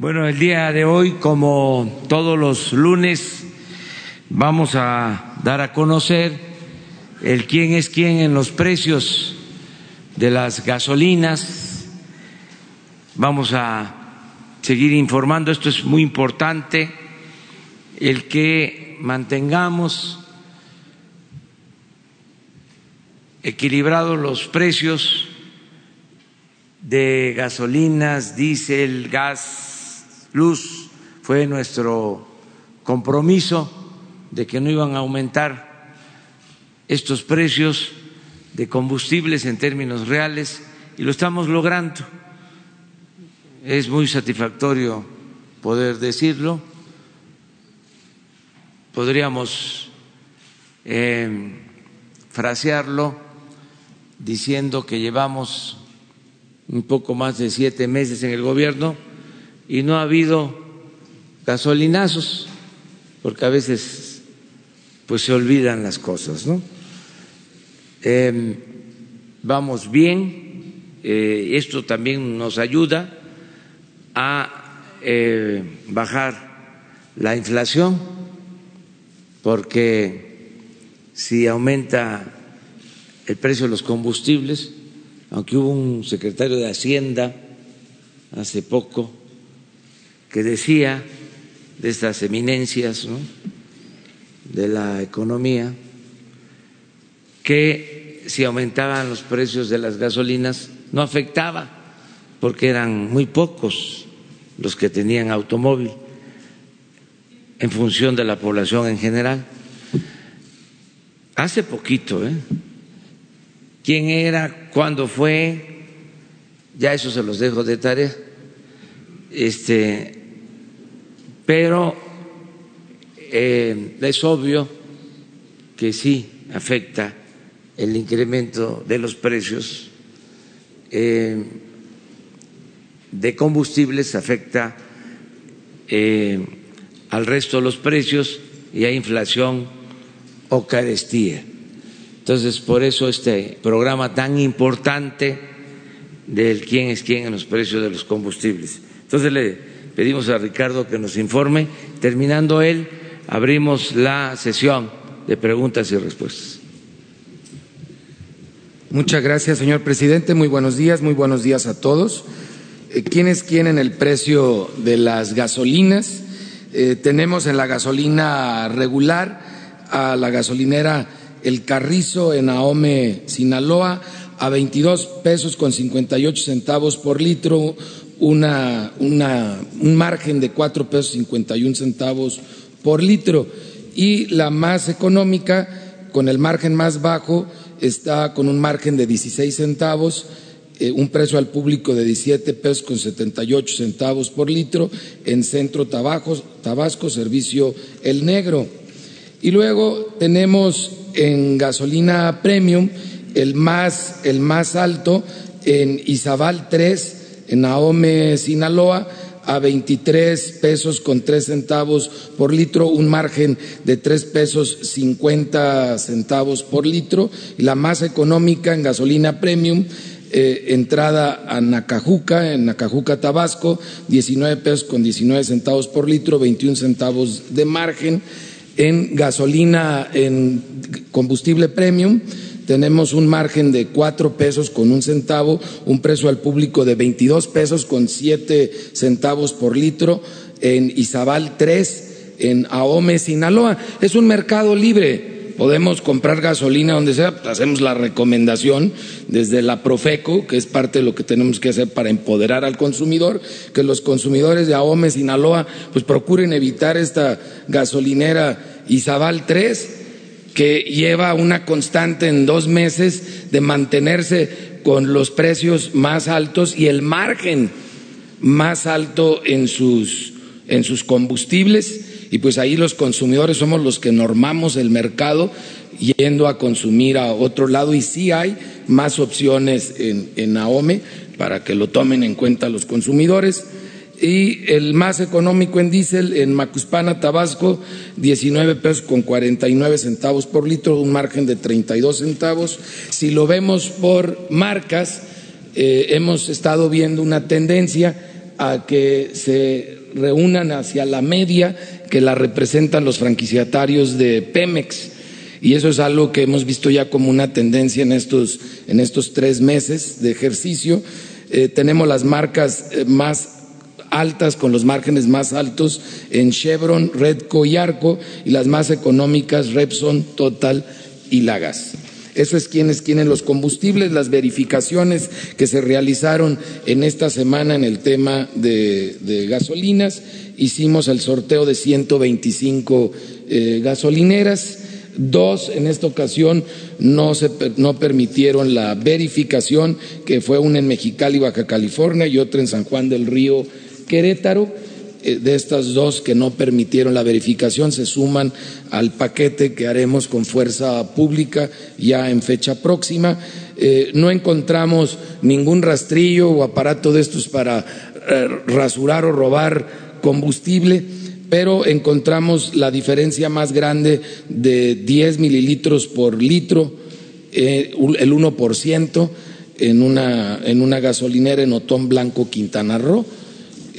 Bueno, el día de hoy, como todos los lunes, vamos a dar a conocer el quién es quién en los precios de las gasolinas. Vamos a seguir informando, esto es muy importante, el que mantengamos equilibrados los precios de gasolinas, diésel, gas, luz fue nuestro compromiso de que no iban a aumentar estos precios de combustibles en términos reales y lo estamos logrando. Es muy satisfactorio poder decirlo. Podríamos eh, frasearlo diciendo que llevamos un poco más de siete meses en el gobierno y no ha habido gasolinazos, porque a veces pues se olvidan las cosas, ¿no? Em, vamos bien, eh, esto también nos ayuda a eh, bajar la inflación, porque si aumenta el precio de los combustibles, aunque hubo un secretario de Hacienda hace poco que decía de estas eminencias de la economía que si aumentaban los precios de las gasolinas no afectaba porque eran muy pocos los que tenían automóvil en función de la población en general. Hace poquito, ¿eh? ¿Quién era? ¿Cuándo fue? Ya eso se los dejo de tarea. Este, pero eh, es obvio que sí afecta el incremento de los precios eh, de combustibles, afecta eh, al resto de los precios y hay inflación o carestía. Entonces, por eso este programa tan importante del quién es quién en los precios de los combustibles. Entonces le pedimos a Ricardo que nos informe. Terminando él, abrimos la sesión de preguntas y respuestas. Muchas gracias, señor presidente. Muy buenos días, muy buenos días a todos. Eh, ¿Quiénes quieren el precio de las gasolinas? Eh, tenemos en la gasolina regular a la gasolinera El Carrizo en Ahome, Sinaloa, a 22 pesos con 58 centavos por litro, una, un margen de cuatro pesos cincuenta y un centavos por litro y la más económica, con el margen más bajo, está con un margen de 16 centavos, eh, un precio al público de 17 pesos con 78 centavos por litro en Centro Tabasco, Tabasco Servicio El Negro. Y luego tenemos en gasolina premium el más, el más alto en Izabal 3 en Ahome, Sinaloa, a 23 pesos con 3 centavos por litro, un margen de 3 pesos 50 centavos por litro, y la más económica en gasolina premium, eh, entrada a Nacajuca, en Nacajuca, Tabasco, 19 pesos con 19 centavos por litro, 21 centavos de margen, en gasolina, en combustible premium, tenemos un margen de cuatro pesos con un centavo, un precio al público de 22 pesos con siete centavos por litro, en Izabal 3, en Ahome, Sinaloa. Es un mercado libre. Podemos comprar gasolina donde sea, pues, hacemos la recomendación desde la Profeco, que es parte de lo que tenemos que hacer para empoderar al consumidor, que los consumidores de Ahome, Sinaloa, pues procuren evitar esta gasolinera Izabal 3 que lleva una constante en dos meses de mantenerse con los precios más altos y el margen más alto en sus, en sus combustibles. Y pues ahí los consumidores somos los que normamos el mercado yendo a consumir a otro lado. Y sí hay más opciones en, en Naome para que lo tomen en cuenta los consumidores y el más económico en diésel en Macuspana, Tabasco, 19 pesos con 49 centavos por litro, un margen de 32 centavos. Si lo vemos por marcas, eh, hemos estado viendo una tendencia a que se reúnan hacia la media que la representan los franquiciatarios de Pemex. Y eso es algo que hemos visto ya como una tendencia en estos, en estos tres meses de ejercicio. Eh, tenemos las marcas eh, más altas con los márgenes más altos en Chevron, Redco y Arco y las más económicas Repson, Total y Lagas. Eso es quienes tienen los combustibles, las verificaciones que se realizaron en esta semana en el tema de, gasolinas. Hicimos el sorteo de 125 eh, gasolineras. Dos en esta ocasión no, se, no permitieron la verificación, que fue una en Mexicali, Baja California, y otra en San Juan del Río, Querétaro. Eh, de estas dos que no permitieron la verificación se suman al paquete que haremos con fuerza pública ya en fecha próxima. Eh, no encontramos ningún rastrillo o aparato de estos para eh, rasurar o robar combustible, pero encontramos la diferencia más grande de 10 mililitros por litro, el 1% en una, en una gasolinera en Otón Blanco, Quintana Roo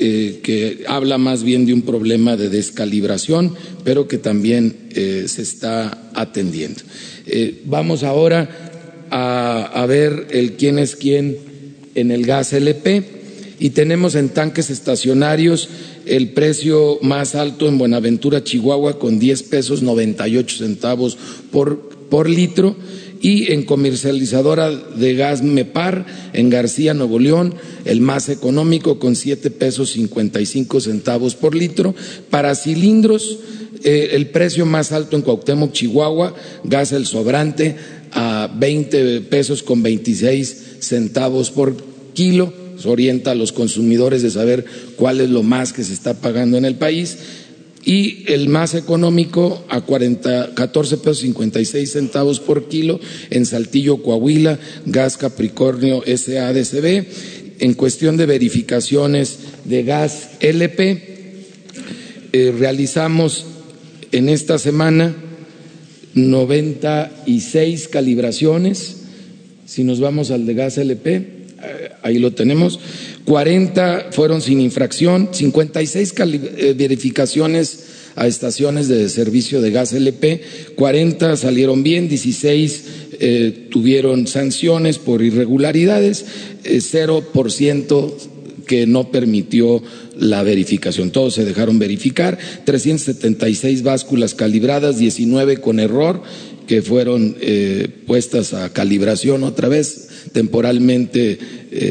eh, que habla más bien de un problema de descalibración, pero que también eh, se está atendiendo. Eh, vamos ahora a, ver el quién es quién en el gas LP y tenemos en tanques estacionarios el precio más alto en Buenaventura, Chihuahua, con 10 pesos 98 centavos por, por litro y en comercializadora de gas MEPAR en García, Nuevo León, el más económico con siete pesos cincuenta y cinco centavos por litro. Para cilindros, eh, el precio más alto en Cuauhtémoc, Chihuahua, gas el sobrante a 20 pesos con 26 centavos por kilo. Se orienta a los consumidores de saber cuál es lo más que se está pagando en el país y el más económico a 40, 14 pesos 56 centavos por kilo en Saltillo, Coahuila, Gas Capricornio SADCB. En cuestión de verificaciones de gas LP, eh, realizamos en esta semana 96 calibraciones. Si nos vamos al de gas LP, eh, ahí lo tenemos. 40 fueron sin infracción, 56 eh, verificaciones a estaciones de servicio de gas LP, 40 salieron bien, 16 eh, tuvieron sanciones por irregularidades, 0% eh, que no permitió la verificación. Todos se dejaron verificar, 376 básculas calibradas, 19 con error, que fueron puestas a calibración otra vez, temporalmente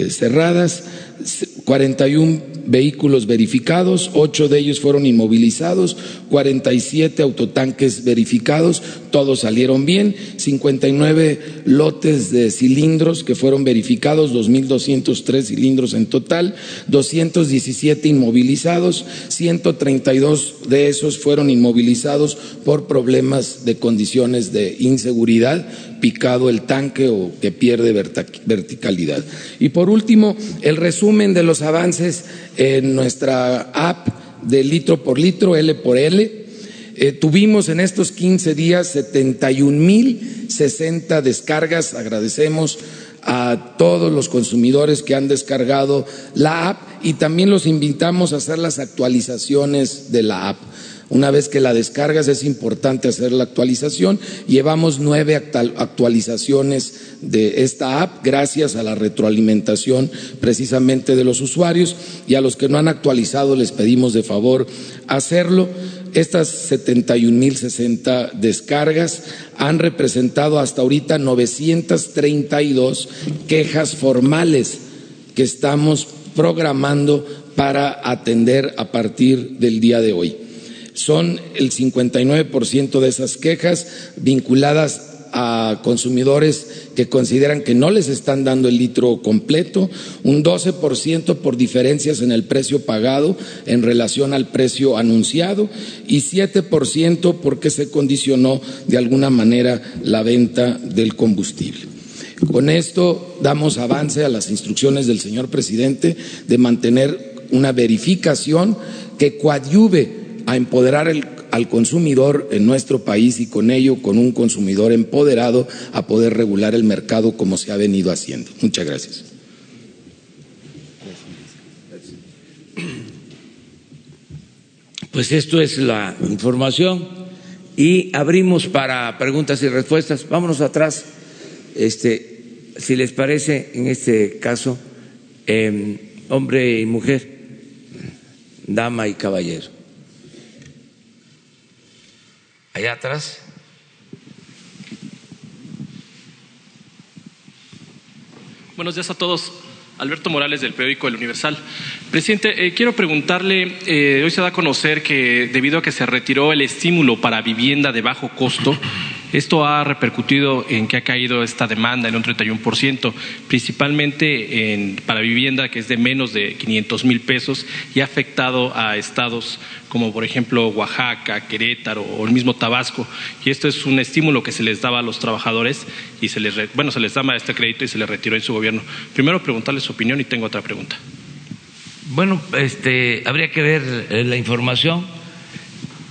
cerradas. 41 vehículos verificados, ocho de ellos fueron inmovilizados, 47 autotanques verificados, todos salieron bien, 59 lotes de cilindros que fueron verificados, 2.203 cilindros en total, 217 inmovilizados, 132 de esos fueron inmovilizados por problemas de condiciones de inseguridad, picado el tanque o que pierde verticalidad. Y por último, el resumen de los avances en nuestra app de litro por litro, L por L. Eh, tuvimos en estos 15 días 71 mil 60 descargas. Agradecemos a todos los consumidores que han descargado la app y también los invitamos a hacer las actualizaciones de la app. Una vez que la descargas es importante hacer la actualización. Llevamos nueve actualizaciones de esta app gracias a la retroalimentación precisamente de los usuarios y a los que no han actualizado les pedimos de favor hacerlo. Estas 71.060 descargas han representado hasta ahorita 932 quejas formales que estamos programando para atender a partir del día de hoy son el 59% de esas quejas vinculadas a consumidores que consideran que no les están dando el litro completo, un 12% por diferencias en el precio pagado en relación al precio anunciado y 7% porque se condicionó de alguna manera la venta del combustible. Con esto damos avance a las instrucciones del señor presidente de mantener una verificación que coadyuve a empoderar al consumidor en nuestro país y con ello, con un consumidor empoderado, a poder regular el mercado como se ha venido haciendo. Muchas gracias. pues esto es la información y abrimos para preguntas y respuestas. Vámonos atrás, este, si les parece, en este caso, em, hombre y mujer, dama y caballero. Allá atrás. Buenos días a todos. Alberto Morales del periódico El Universal. Presidente, eh, quiero preguntarle, eh, hoy se da a conocer que debido a que se retiró el estímulo para vivienda de bajo costo, esto ha repercutido en que ha caído esta demanda en un 31%, principalmente en, para vivienda que es de menos de 500 mil pesos y ha afectado a estados como por ejemplo Oaxaca, Querétaro o el mismo Tabasco. Y esto es un estímulo que se les daba a los trabajadores y se les, bueno, se les daba este crédito y se les retiró en su gobierno. Primero preguntarle su opinión y tengo otra pregunta. Bueno, este, habría que ver eh, la información.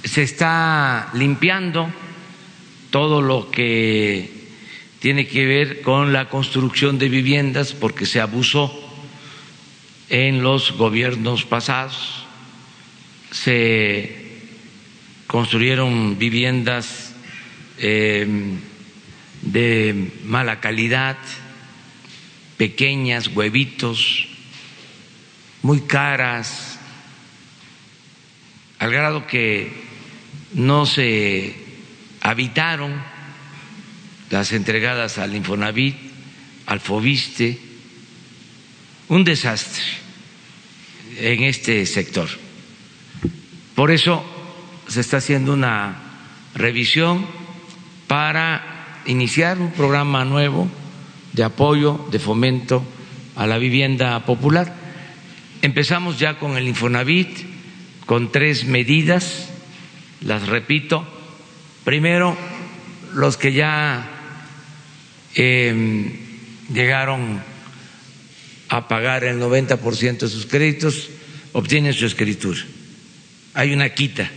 Se está limpiando todo lo que tiene que ver con la construcción de viviendas porque se abusó en los gobiernos pasados, se construyeron viviendas em, de mala calidad, pequeñas, huevitos, muy caras, al grado que no se habitaron las entregadas al Infonavit, al Fobiste, un desastre en este sector. Por eso se está haciendo una revisión para iniciar un programa nuevo de apoyo, de fomento a la vivienda popular. Empezamos ya con el Infonavit, con tres medidas, las repito, Primero, los que ya em, llegaron a pagar el 90% de sus créditos obtienen su escritura. Hay una quita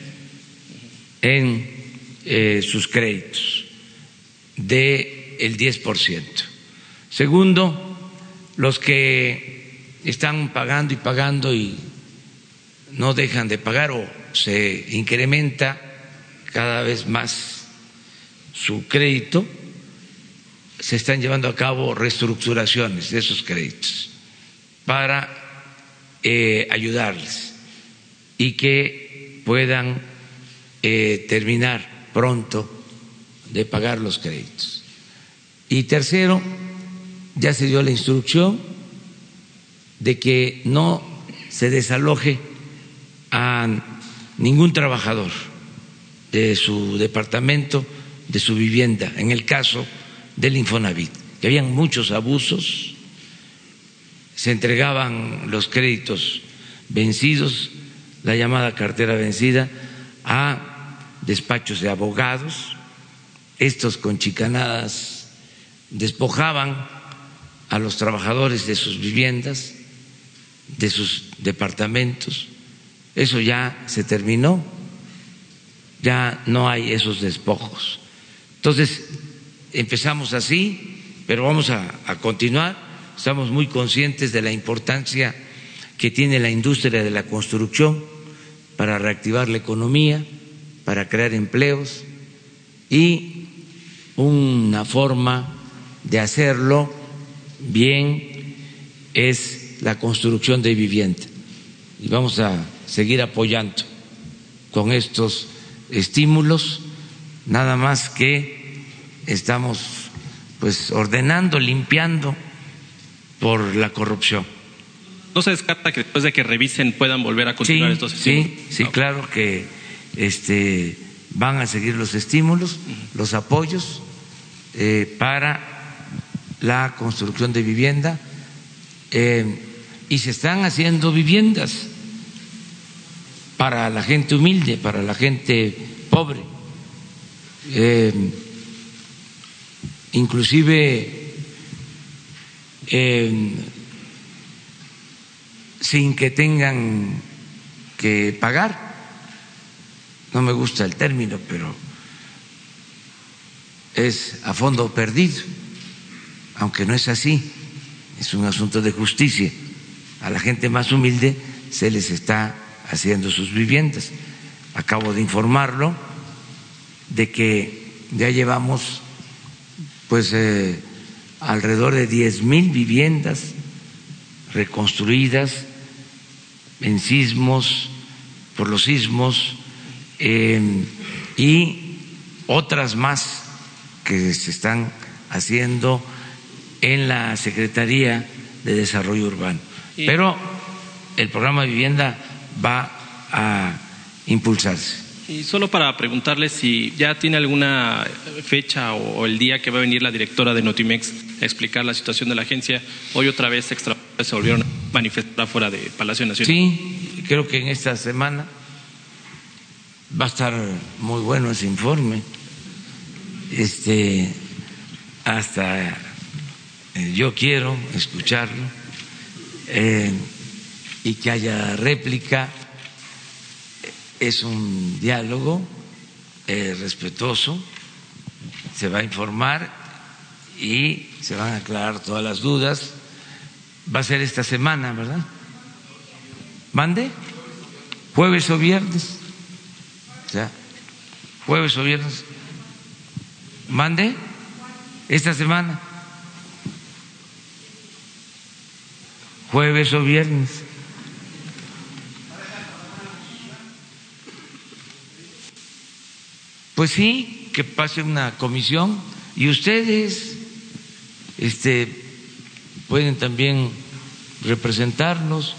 en eh, sus créditos el 10%. Segundo, los que están pagando y pagando y no dejan de pagar o se incrementa cada vez más su crédito, se están llevando a cabo reestructuraciones de esos créditos para eh, ayudarles y que puedan eh, terminar pronto de pagar los créditos. Y tercero, ya se dio la instrucción de que no se desaloje a ningún trabajador de su departamento, de su vivienda, en el caso del Infonavit, que habían muchos abusos, se entregaban los créditos vencidos, la llamada cartera vencida, a despachos de abogados, estos con chicanadas despojaban a los trabajadores de sus viviendas, de sus departamentos, eso ya se terminó ya no hay esos despojos. Entonces, empezamos así, pero vamos a, continuar. Estamos muy conscientes de la importancia que tiene la industria de la construcción para reactivar la economía, para crear empleos y una forma de hacerlo bien es la construcción de vivienda. Y vamos a seguir apoyando con estos estímulos, nada más que estamos pues ordenando, limpiando por la corrupción. ¿No se descarta que después de que revisen puedan volver a continuar estos estímulos? Sí, sí, claro que este, van a seguir los estímulos, los apoyos eh, para la construcción de vivienda eh, y se están haciendo viviendas para la gente humilde, para la gente pobre. Eh, inclusive eh, sin que tengan que pagar. No me gusta el término, pero es a fondo perdido, aunque no es así, es un asunto de justicia. A la gente más humilde se les está haciendo sus viviendas. acabo de informarlo, de que ya llevamos pues eh, alrededor de diez mil viviendas reconstruidas en sismos, por los sismos, y otras más que se están haciendo en la Secretaría de Desarrollo Urbano. Pero el programa de vivienda va a impulsarse. Y solo para preguntarle si ya tiene alguna fecha o, el día que va a venir la directora de Notimex a explicar la situación de la agencia. Hoy otra vez extra se volvieron a manifestar fuera de Palacio Nacional. Sí, creo que en esta semana va a estar muy bueno ese informe. Este, hasta eh, yo quiero escucharlo eh, y que haya réplica es un diálogo eh, respetuoso, se va a informar y se van a aclarar todas las dudas. Va a ser esta semana, ¿verdad? ¿Mande? ¿Jueves o viernes? O sea, jueves o viernes. ¿Mande? Esta semana. Jueves o viernes. Pues sí, que pase una comisión y ustedes este, pueden también representarnos,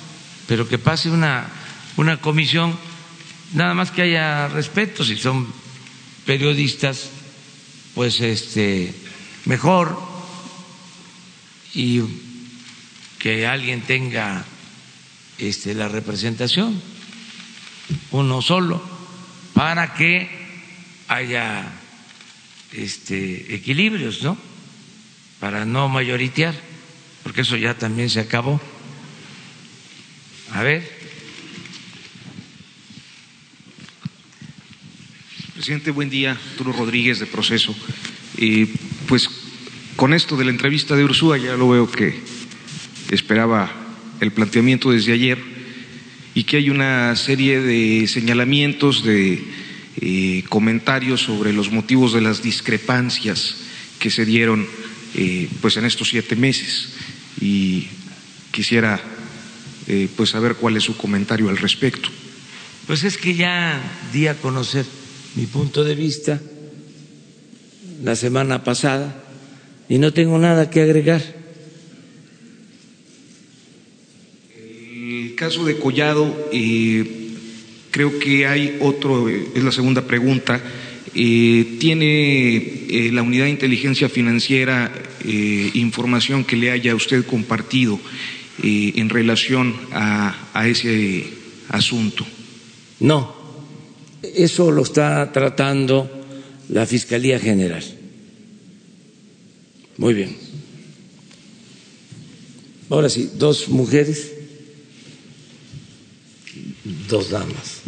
pero que pase una, una comisión, nada más que haya respeto, si son periodistas, pues este, mejor, y que alguien tenga este, la representación, uno solo, para que haya este, equilibrios, ¿no? Para no mayoritear, porque eso ya también se acabó. A ver. Presidente, buen día. Arturo Rodríguez de Proceso. Y pues con esto de la entrevista de Ursúa ya lo veo que esperaba el planteamiento desde ayer y que hay una serie de señalamientos de eh, comentarios sobre los motivos de las discrepancias que se dieron eh, pues en estos siete meses y quisiera eh, pues saber cuál es su comentario al respecto. Pues es que ya di a conocer mi punto de vista la semana pasada y no tengo nada que agregar. El caso de Collado, Creo que hay otro, es la segunda pregunta. Eh, ¿Tiene eh, la unidad de inteligencia financiera eh, información que le haya usted compartido en relación a, a ese asunto? No, eso lo está tratando la Fiscalía General. Muy bien. Ahora sí, dos mujeres, dos damas.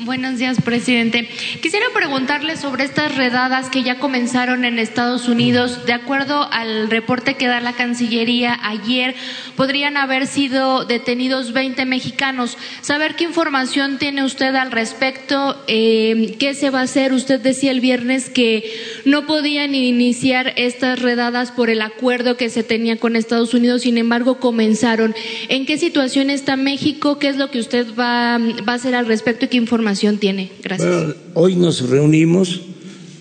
Buenos días, presidente. Quisiera preguntarle sobre estas redadas que ya comenzaron en Estados Unidos. De acuerdo al reporte que da la Cancillería ayer, podrían haber sido detenidos 20 mexicanos. Saber qué información tiene usted al respecto, eh, qué se va a hacer. Usted decía el viernes que no podían iniciar estas redadas por el acuerdo que se tenía con Estados Unidos, sin embargo, comenzaron. ¿En qué situación está México? ¿Qué es lo que usted va, va a hacer al respecto y qué información? Tiene? Gracias. hoy nos reunimos,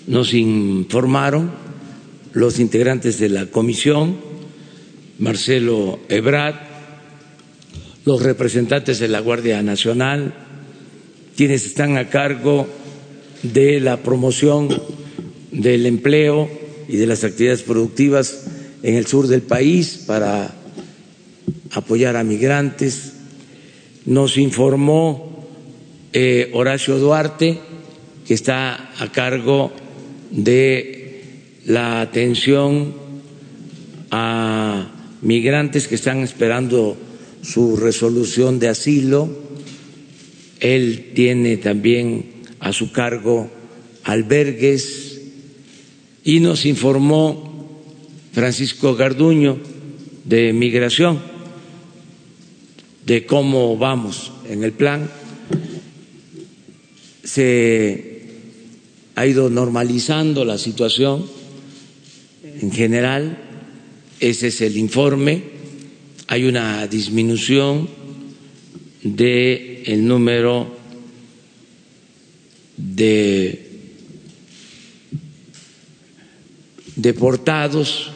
nos informaron los integrantes de la comisión, Marcelo Ebrard, los representantes de la Guardia Nacional, quienes están a cargo de la promoción del empleo y de las actividades productivas en el sur del país para apoyar a migrantes. Nos informó eh, Horacio Duarte, que está a cargo de la atención a migrantes que están esperando su resolución de asilo. Él tiene también a su cargo albergues y nos informó Francisco Garduño de Migración de cómo vamos en el plan se ha ido normalizando la situación en general, ese es el informe, hay una disminución del el número de deportados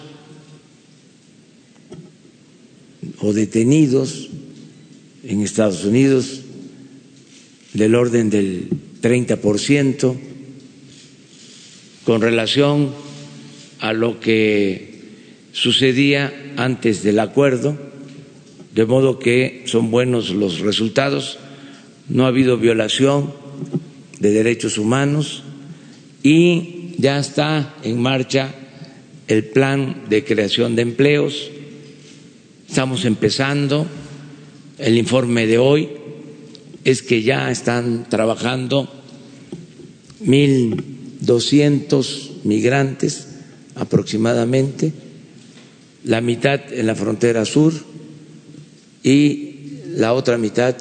o detenidos en Estados Unidos del orden del 30% con relación a lo que sucedía antes del acuerdo, de modo que son buenos los resultados, no ha habido violación de derechos humanos y ya está en marcha el plan de creación de empleos. Estamos empezando. El informe de hoy es que ya están trabajando mil doscientos migrantes aproximadamente, la mitad en la frontera sur y la otra mitad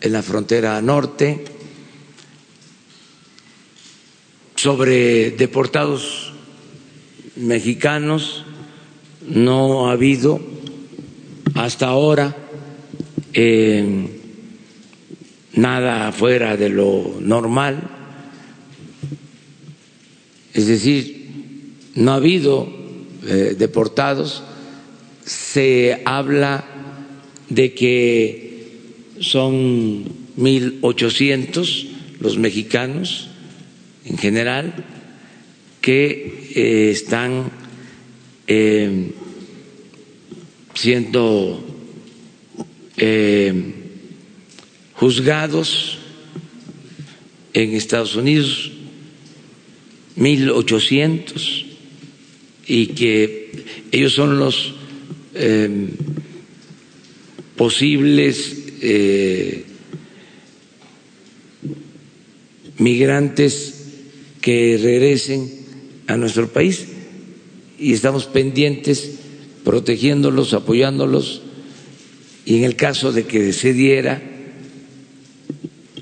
en la frontera norte. Sobre deportados mexicanos no ha habido hasta ahora eh, nada fuera de lo normal, es decir, no ha habido eh, deportados, se habla de que son mil ochocientos los mexicanos en general que eh, están eh, siendo juzgados en Estados Unidos, 1.800, y que ellos son los posibles migrantes que regresen a nuestro país y estamos pendientes, protegiéndolos, apoyándolos y en el caso de que se diera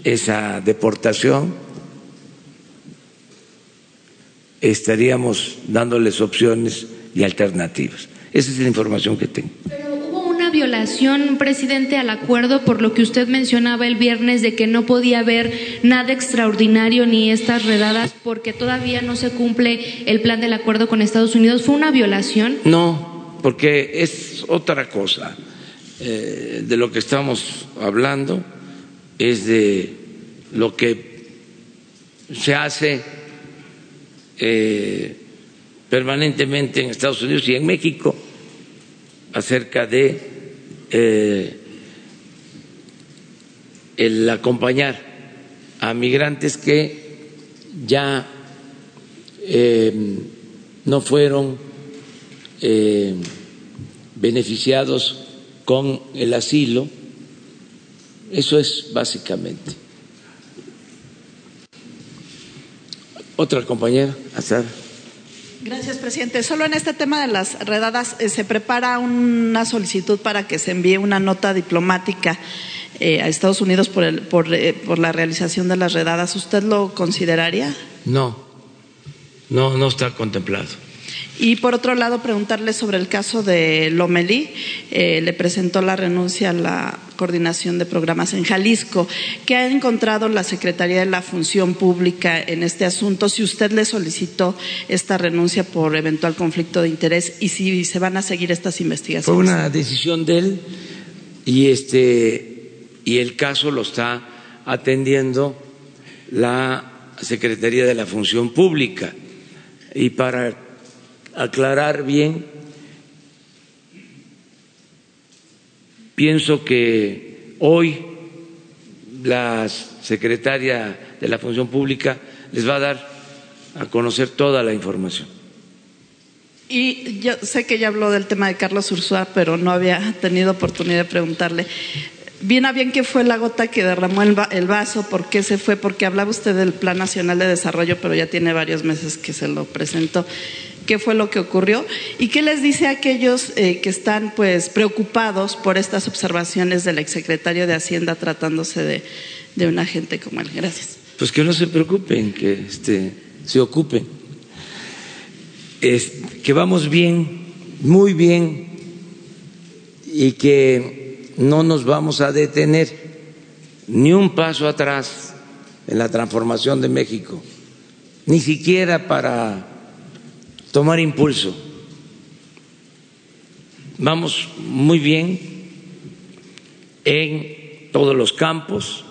esa deportación, estaríamos dándoles opciones y alternativas. Esa es la información que tengo violación, presidente, al acuerdo por lo que usted mencionaba el viernes de que no podía haber nada extraordinario ni estas redadas porque todavía no se cumple el plan del acuerdo con Estados Unidos? ¿Fue una violación? No, porque es otra cosa. Eh, de lo que estamos hablando es de lo que se hace eh, permanentemente en Estados Unidos y en México acerca de eh, el acompañar a migrantes que ya eh, no fueron beneficiados con el asilo. Eso es básicamente. Otra compañera, Azar. Gracias, presidente. Solo en este tema de las redadas eh, se prepara una solicitud para que se envíe una nota diplomática eh, a Estados Unidos por, el, por, eh, por, la realización de las redadas. ¿Usted lo consideraría? No, no, no está contemplado. Y por otro lado, preguntarle sobre el caso de Lomelí. Eh, le presentó la renuncia a la coordinación de programas en Jalisco. ¿Qué ha encontrado la Secretaría de la Función Pública en este asunto? Si usted le solicitó esta renuncia por eventual conflicto de interés y si se van a seguir estas investigaciones. Fue una decisión de él y este y el caso lo está atendiendo la Secretaría de la Función Pública y para aclarar bien. Pienso que hoy la secretaria de la Función Pública les va a dar a conocer toda la información. Y yo sé que ya habló del tema de Carlos Ursúa, pero no había tenido oportunidad de preguntarle. Bien a bien qué fue la gota que derramó el, vaso, por qué se fue, porque hablaba usted del Plan Nacional de Desarrollo, pero ya tiene varios meses que se lo presentó qué fue lo que ocurrió y qué les dice a aquellos eh, que están pues preocupados por estas observaciones del exsecretario de Hacienda tratándose de, de un agente como él. Gracias. pues que no se preocupen, que este, se ocupen. Que vamos bien, muy bien, y que no nos vamos a detener ni un paso atrás en la transformación de México, ni siquiera para tomar impulso. Vamos muy bien en todos los campos.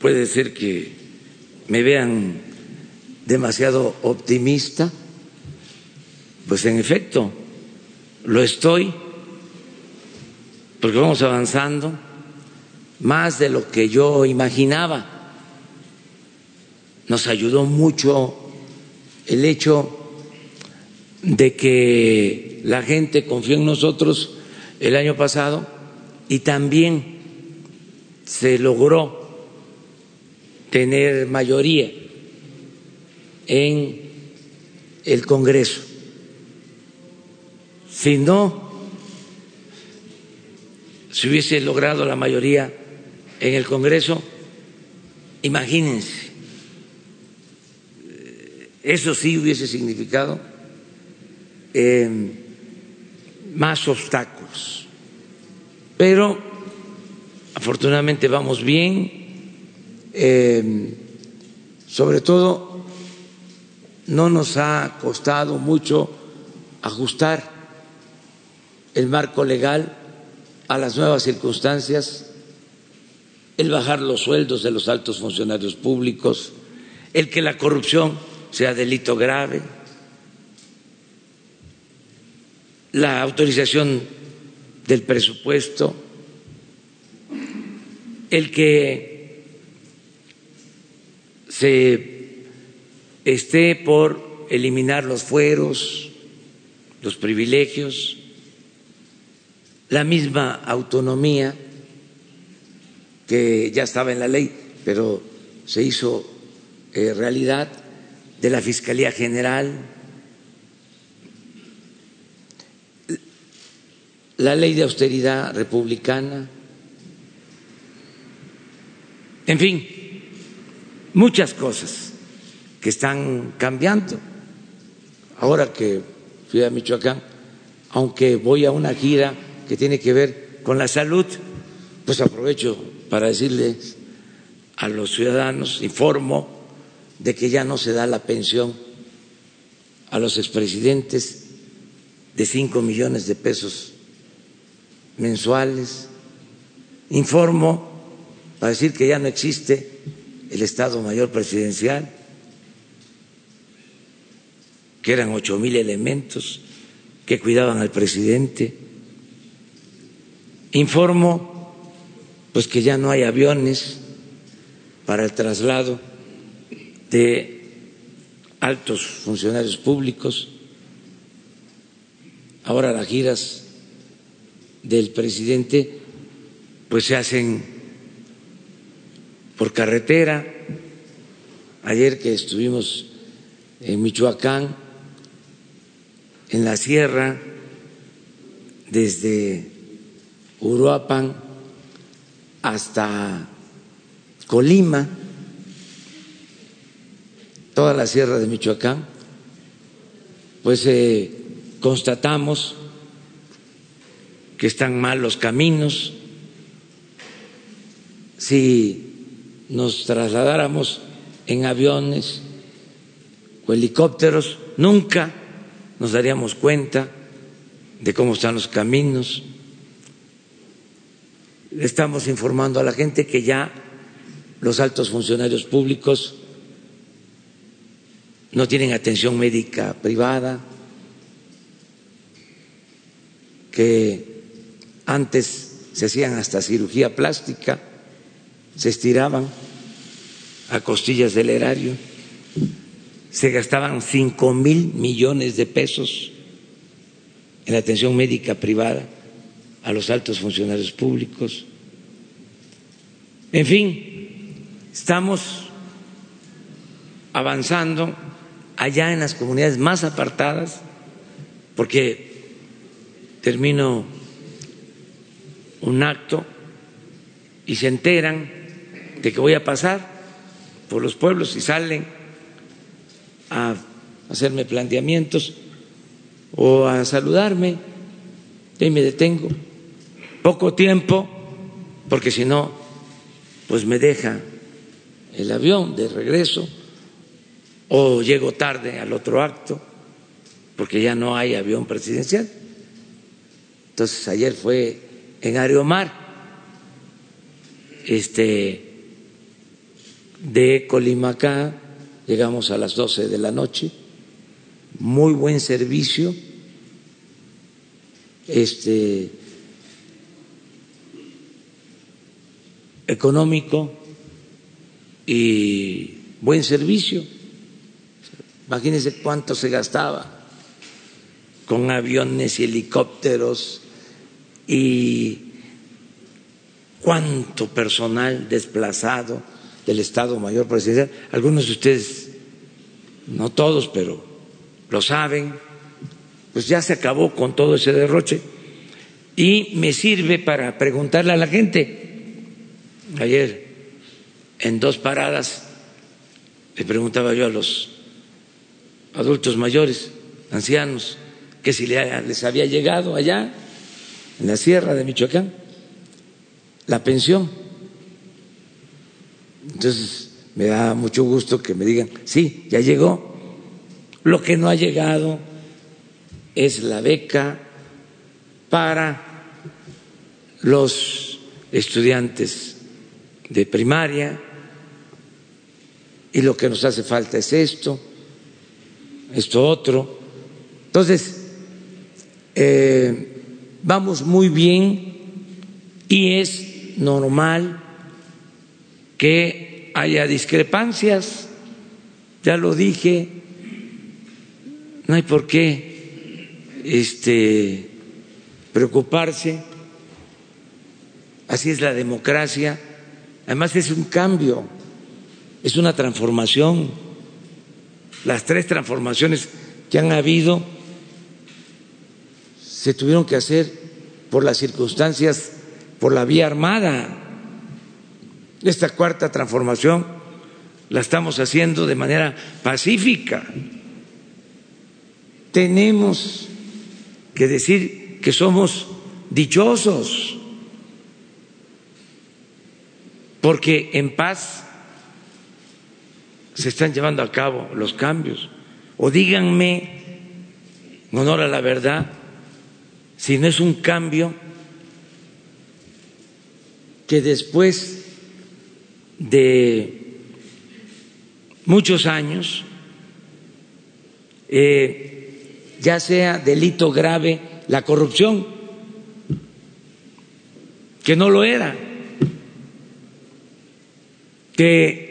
puede ser que me vean demasiado optimista, pues en efecto lo estoy, porque vamos avanzando más de lo que yo imaginaba. Nos ayudó mucho el hecho de que la gente confió en nosotros el año pasado y también se logró tener mayoría en el Congreso. Si no se hubiese logrado la mayoría en el Congreso, imagínense, eso sí hubiese significado más obstáculos. Pero afortunadamente vamos bien, em, sobre todo no nos ha costado mucho ajustar el marco legal a las nuevas circunstancias, el bajar los sueldos de los altos funcionarios públicos, el que la corrupción sea delito grave. La autorización del presupuesto, el que se esté por eliminar los fueros, los privilegios, la misma autonomía que ya estaba en la ley, pero se hizo eh, realidad de la Fiscalía General, la ley de austeridad republicana, en fin, muchas cosas que están cambiando. Ahora que fui a Michoacán, aunque voy a una gira que tiene que ver con la salud, pues aprovecho para decirles a los ciudadanos, informo de que ya no se da la pensión a los expresidentes de cinco millones de pesos mensuales. Informo para decir que ya no existe el Estado Mayor Presidencial, que eran ocho mil elementos que cuidaban al presidente. Informo pues que ya no hay aviones para el traslado de altos funcionarios públicos. Ahora las giras del presidente pues se hacen por carretera. Ayer que estuvimos en Michoacán, en la sierra, desde Uruapan hasta Colima, toda la sierra de Michoacán, pues eh, constatamos que están mal los caminos. Si nos trasladáramos en aviones o helicópteros, nunca nos daríamos cuenta de cómo están los caminos. Estamos informando a la gente que ya los altos funcionarios públicos no tienen atención médica privada, que antes se hacían hasta cirugía plástica, se estiraban a costillas del erario, se gastaban cinco mil millones de pesos en atención médica privada a los altos funcionarios públicos. En fin, estamos avanzando allá en las comunidades más apartadas, porque termino un acto y se enteran de que voy a pasar por los pueblos y salen a hacerme planteamientos o a saludarme y me detengo. Poco tiempo, porque si no, pues me deja el avión de regreso o llego tarde al otro acto porque ya no hay avión presidencial. Entonces ayer fue en Areomar, este, de Colimacá, llegamos a las 12 de la noche, muy buen servicio, este, económico y buen servicio. Imagínense cuánto se gastaba con aviones y helicópteros y cuánto personal desplazado del Estado Mayor Presidencial. Algunos de ustedes, no todos, pero lo saben, pues ya se acabó con todo ese derroche y me sirve para preguntarle a la gente. Ayer, en dos paradas, le preguntaba yo a los adultos mayores, ancianos, que si les había llegado allá, en la sierra de Michoacán, la pensión. Entonces, me da mucho gusto que me digan, sí, ya llegó. Lo que no ha llegado es la beca para los estudiantes de primaria y lo que nos hace falta es esto, esto otro. Entonces, eh, vamos muy bien y es normal que haya discrepancias, ya lo dije, no hay por qué este, preocuparse, así es la democracia Además es un cambio, es una transformación. Las tres transformaciones que han habido se tuvieron que hacer por las circunstancias, por la vía armada. Esta cuarta transformación la estamos haciendo de manera pacífica. Tenemos que decir que somos dichosos porque en paz se están llevando a cabo los cambios. O díganme, en honor a la verdad, si no es un cambio que después de muchos años, eh, ya sea delito grave la corrupción, que no lo era que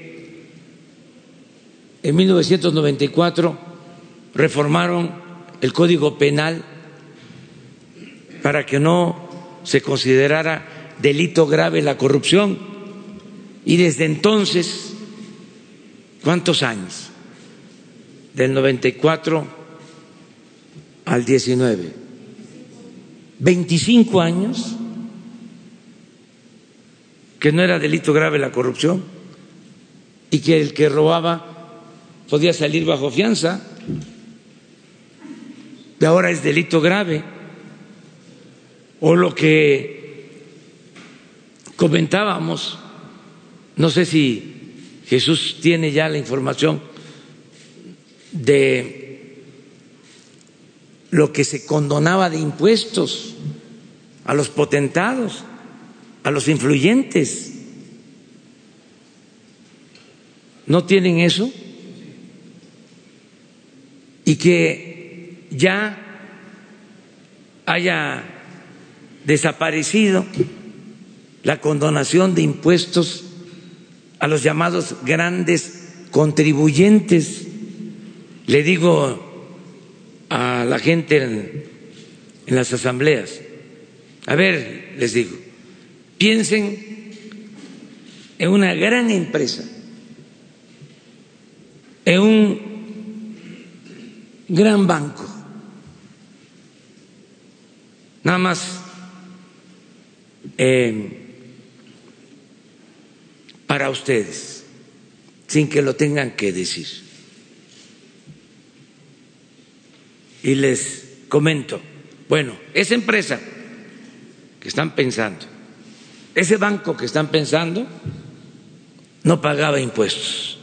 en 1994 reformaron el Código Penal para que no se considerara delito grave la corrupción. Y desde entonces, ¿cuántos años? Del 94 al 19. 25 años que no era delito grave la corrupción y que el que robaba podía salir bajo fianza. Y ahora es delito grave. O lo que comentábamos, no sé si Jesús tiene ya la información de lo que se condonaba de impuestos a los potentados, a los influyentes. no tienen eso y que ya haya desaparecido la condonación de impuestos a los llamados grandes contribuyentes. Le digo a la gente en, las asambleas, a ver, les digo, piensen en una gran empresa en un gran banco. Nada más eh, para ustedes, sin que lo tengan que decir. Y les comento, bueno, esa empresa que están pensando, ese banco que están pensando, no pagaba impuestos.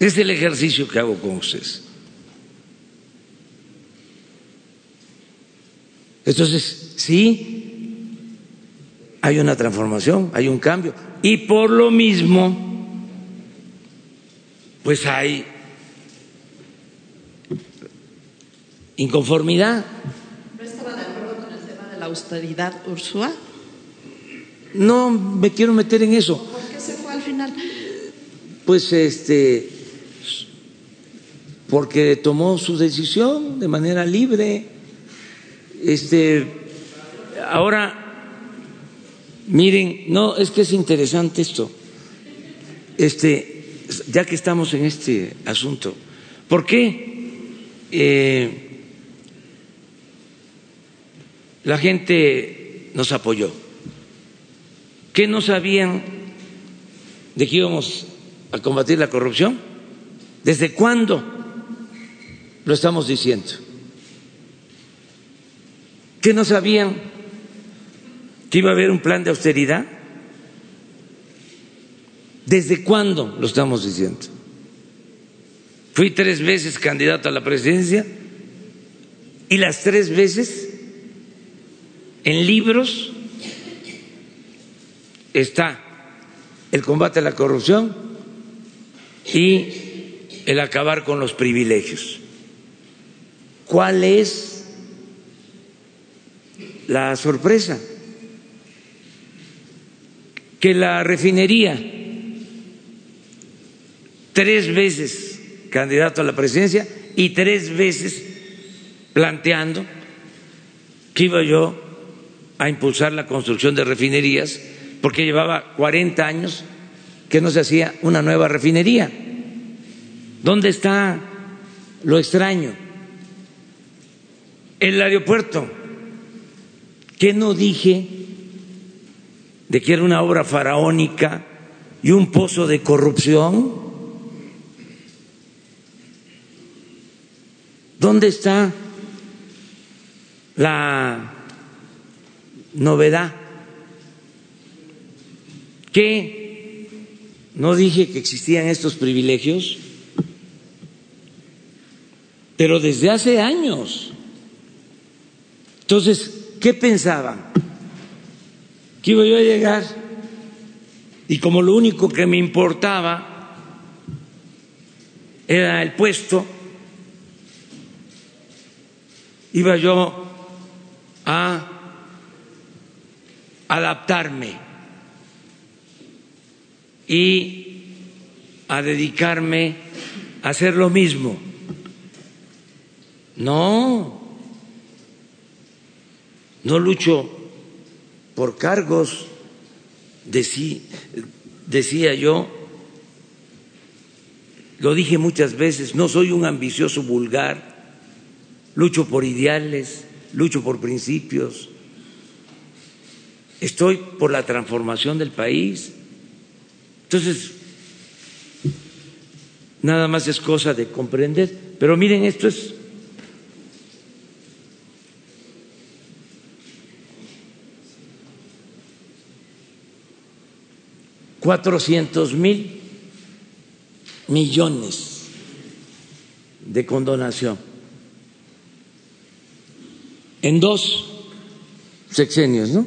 Es el ejercicio que hago con ustedes. Entonces, sí, hay una transformación, hay un cambio. Y por lo mismo, pues hay inconformidad. ¿No estaba de acuerdo con el tema de la austeridad, Ursúa? No me quiero meter en eso. ¿Por qué se fue al final? Pues este porque tomó su decisión de manera libre. Este, ahora, miren, no, es que es interesante esto. Este, ya que estamos en este asunto, ¿por qué eh, la gente nos apoyó? ¿Qué no sabían de que íbamos a combatir la corrupción? ¿Desde cuándo? Lo estamos diciendo. ¿Que no sabían que iba a haber un plan de austeridad? ¿Desde cuándo lo estamos diciendo? Fui tres veces candidato a la presidencia y las tres veces en libros está el combate a la corrupción y el acabar con los privilegios. ¿Cuál es la sorpresa? Que la refinería, tres veces candidato a la presidencia y tres veces planteando que iba yo a impulsar la construcción de refinerías, porque llevaba 40 años que no se hacía una nueva refinería. ¿Dónde está lo extraño? El aeropuerto. ¿Qué no dije de que era una obra faraónica y un pozo de corrupción? ¿Dónde está la novedad? ¿Qué no dije que existían estos privilegios? Pero desde hace años. Entonces, ¿qué pensaban? Que iba yo a llegar y como lo único que me importaba era el puesto, iba yo a adaptarme y a dedicarme a hacer lo mismo. No, no lucho por cargos, decía yo, lo dije muchas veces, no soy un ambicioso vulgar, lucho por ideales, lucho por principios, estoy por la transformación del país. Entonces, nada más es cosa de comprender, pero miren, esto es cuatrocientos mil millones de condonación en dos sexenios, ¿no?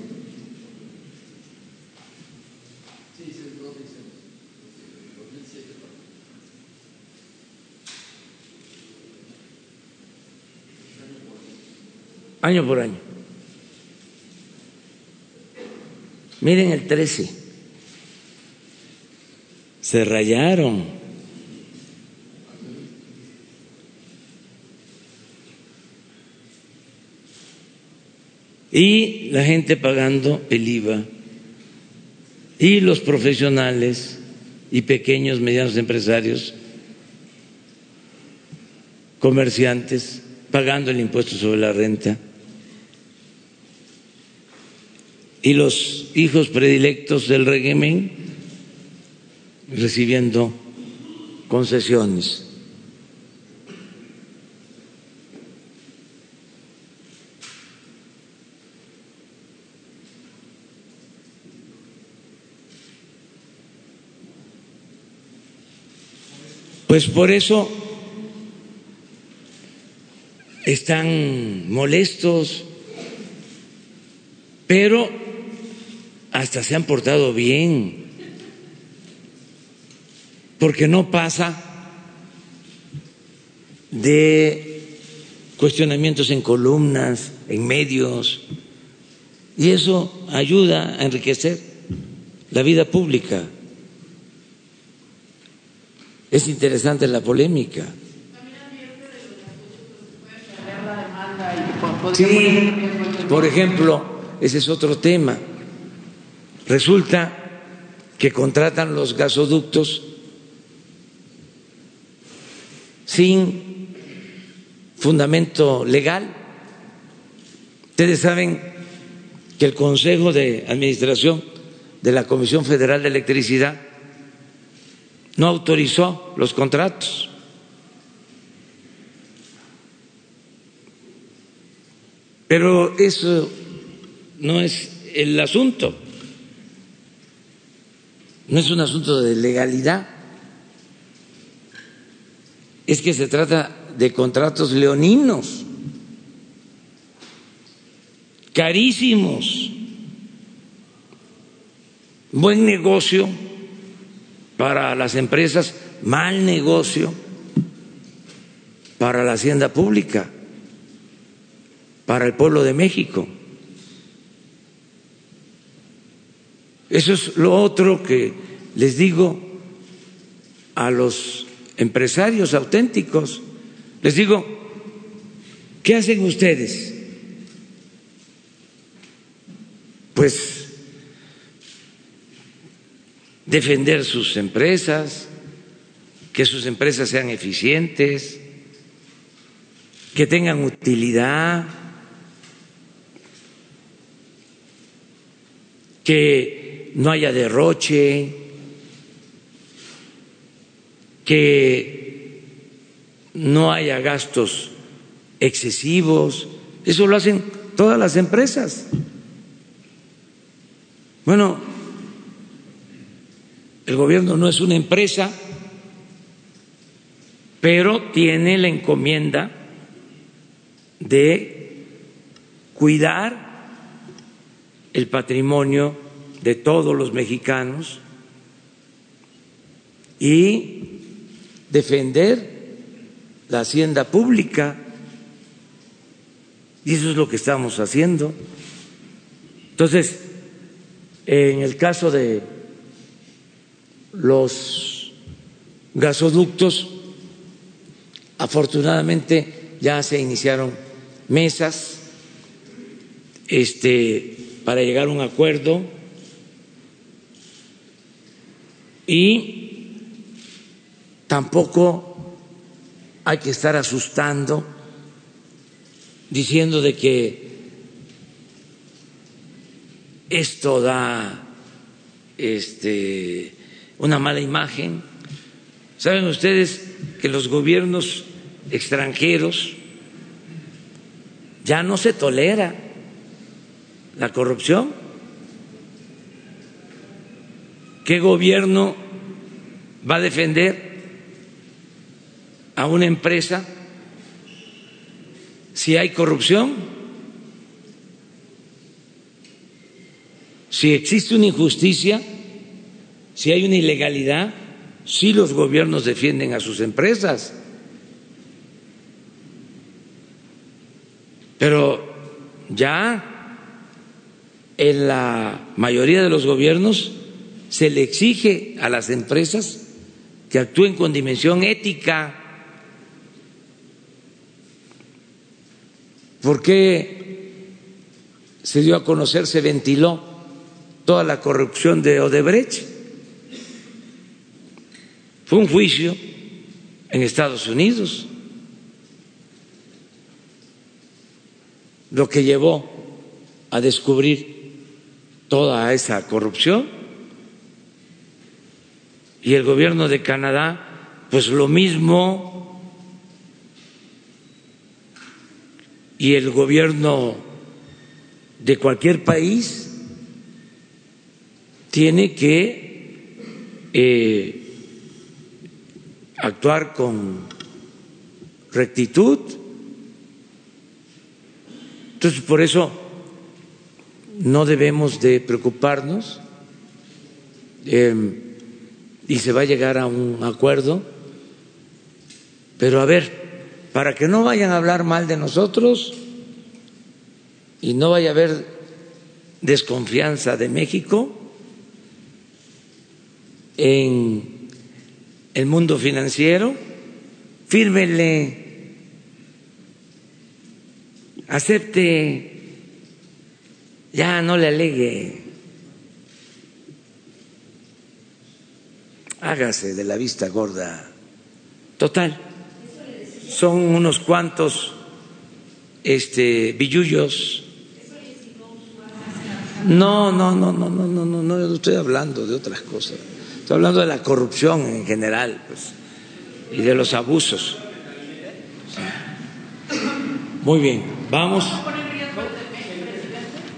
Año por año. Miren el 13 se rayaron. Y la gente pagando el IVA, y los profesionales y pequeños, medianos empresarios, comerciantes, pagando el impuesto sobre la renta, y los hijos predilectos del régimen recibiendo concesiones. Pues por eso están molestos, pero hasta se han portado bien, porque no pasa de cuestionamientos en columnas, en medios, y eso ayuda a enriquecer la vida pública. Es interesante la polémica. Sí, por ejemplo, ese es otro tema. Resulta que contratan los gasoductos sin fundamento legal. Ustedes saben que el Consejo de Administración de la Comisión Federal de Electricidad no autorizó los contratos. Pero eso no es el asunto, no es un asunto de legalidad, es que se trata de contratos leoninos, carísimos, buen negocio para las empresas, mal negocio para la hacienda pública, para el pueblo de México. Eso es lo otro que les digo a los empresarios auténticos. Les digo, ¿qué hacen ustedes? Pues defender sus empresas, que sus empresas sean eficientes, que tengan utilidad, que no haya derroche, que no haya gastos excesivos. Eso lo hacen todas las empresas. Bueno, el gobierno no es una empresa, pero tiene la encomienda de cuidar el patrimonio de todos los mexicanos y defender la hacienda pública. Y eso es lo que estamos haciendo. Entonces, en el caso de los gasoductos, afortunadamente ya se iniciaron mesas este, para llegar a un acuerdo y tampoco hay que estar asustando diciendo de que esto da este una mala imagen. ¿Saben ustedes que los gobiernos extranjeros ya no se tolera la corrupción? ¿Qué gobierno va a defender a una empresa si hay corrupción? Si existe una injusticia, si hay una ilegalidad, sí los gobiernos defienden a sus empresas. Pero ya en la mayoría de los gobiernos se le exige a las empresas que actúen con dimensión ética. ¿Por qué se dio a conocer, se ventiló toda la corrupción de Odebrecht? Fue un juicio en Estados Unidos lo que llevó a descubrir toda esa corrupción. Y el gobierno de Canadá, pues lo mismo. Y el gobierno de cualquier país tiene que eh, actuar con rectitud. Entonces, por eso no debemos de preocuparnos em, y se va a llegar a un acuerdo. Pero a ver, para que no vayan a hablar mal de nosotros y no vaya a haber desconfianza de México en el mundo financiero, fírmele, acepte ya no le alegue, hágase de la vista gorda. Total, son unos cuantos este billullos. No, no, no, no, no, no, no, no, estoy hablando de otras cosas. Estoy hablando de la corrupción en general, pues, y de los abusos. Muy bien, vamos.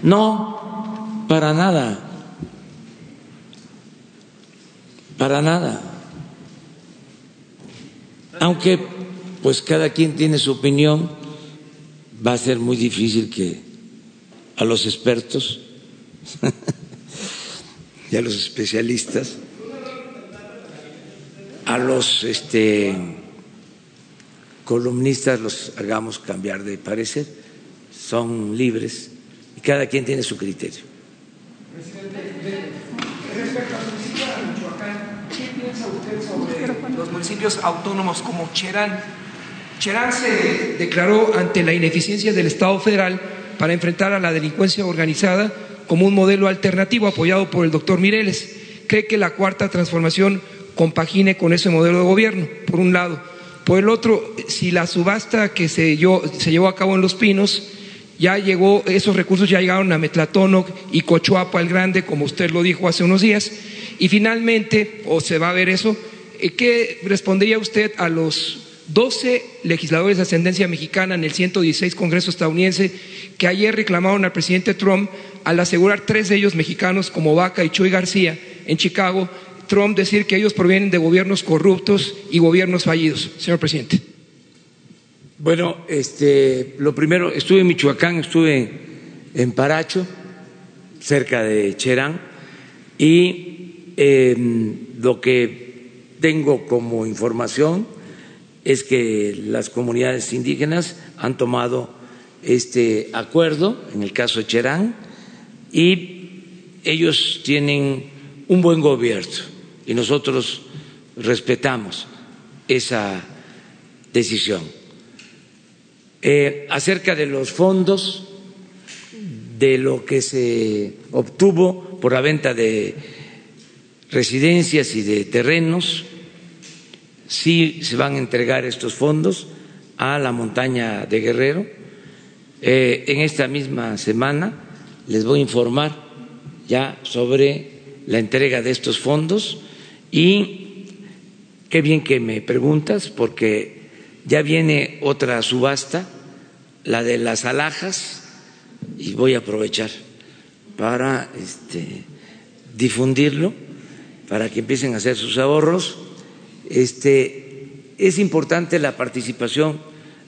No, para nada, para nada. Aunque pues cada quien tiene su opinión, va a ser muy difícil que a los expertos y a los especialistas, a los este, columnistas los hagamos cambiar de parecer, son libres cada quien tiene su criterio. Respecto Michoacán, ¿qué piensa usted sobre los municipios autónomos como Cherán? Cherán se declaró ante la ineficiencia del Estado federal para enfrentar a la delincuencia organizada como un modelo alternativo apoyado por el doctor Mireles. ¿Cree que la cuarta transformación compagine con ese modelo de gobierno, por un lado? Por el otro, si la subasta que se, llevó a cabo en Los Pinos ya llegó, esos recursos ya llegaron a Metlatónoc y Cochuapa el Grande, como usted lo dijo hace unos días. Y finalmente, o se va a ver eso, eh, ¿qué respondería usted a los 12 legisladores de ascendencia mexicana en el 116 Congreso estadounidense que ayer reclamaron al presidente Trump al asegurar tres de ellos mexicanos como Vaca y Chuy García en Chicago, Trump decir que ellos provienen de gobiernos corruptos y gobiernos fallidos? Señor presidente. Bueno, este, lo primero, estuve en Michoacán, estuve en Paracho, cerca de Cherán, y em, lo que tengo como información es que las comunidades indígenas han tomado este acuerdo, en el caso de Cherán, y ellos tienen un buen gobierno y nosotros respetamos esa decisión. Eh, acerca de los fondos, de lo que se obtuvo por la venta de residencias y de terrenos, sí se van a entregar estos fondos a la montaña de Guerrero. Eh, en esta misma semana les voy a informar ya sobre la entrega de estos fondos y qué bien que me preguntas porque ya viene otra subasta la de las alhajas, y voy a aprovechar para este, difundirlo, para que empiecen a hacer sus ahorros. Este, es importante la participación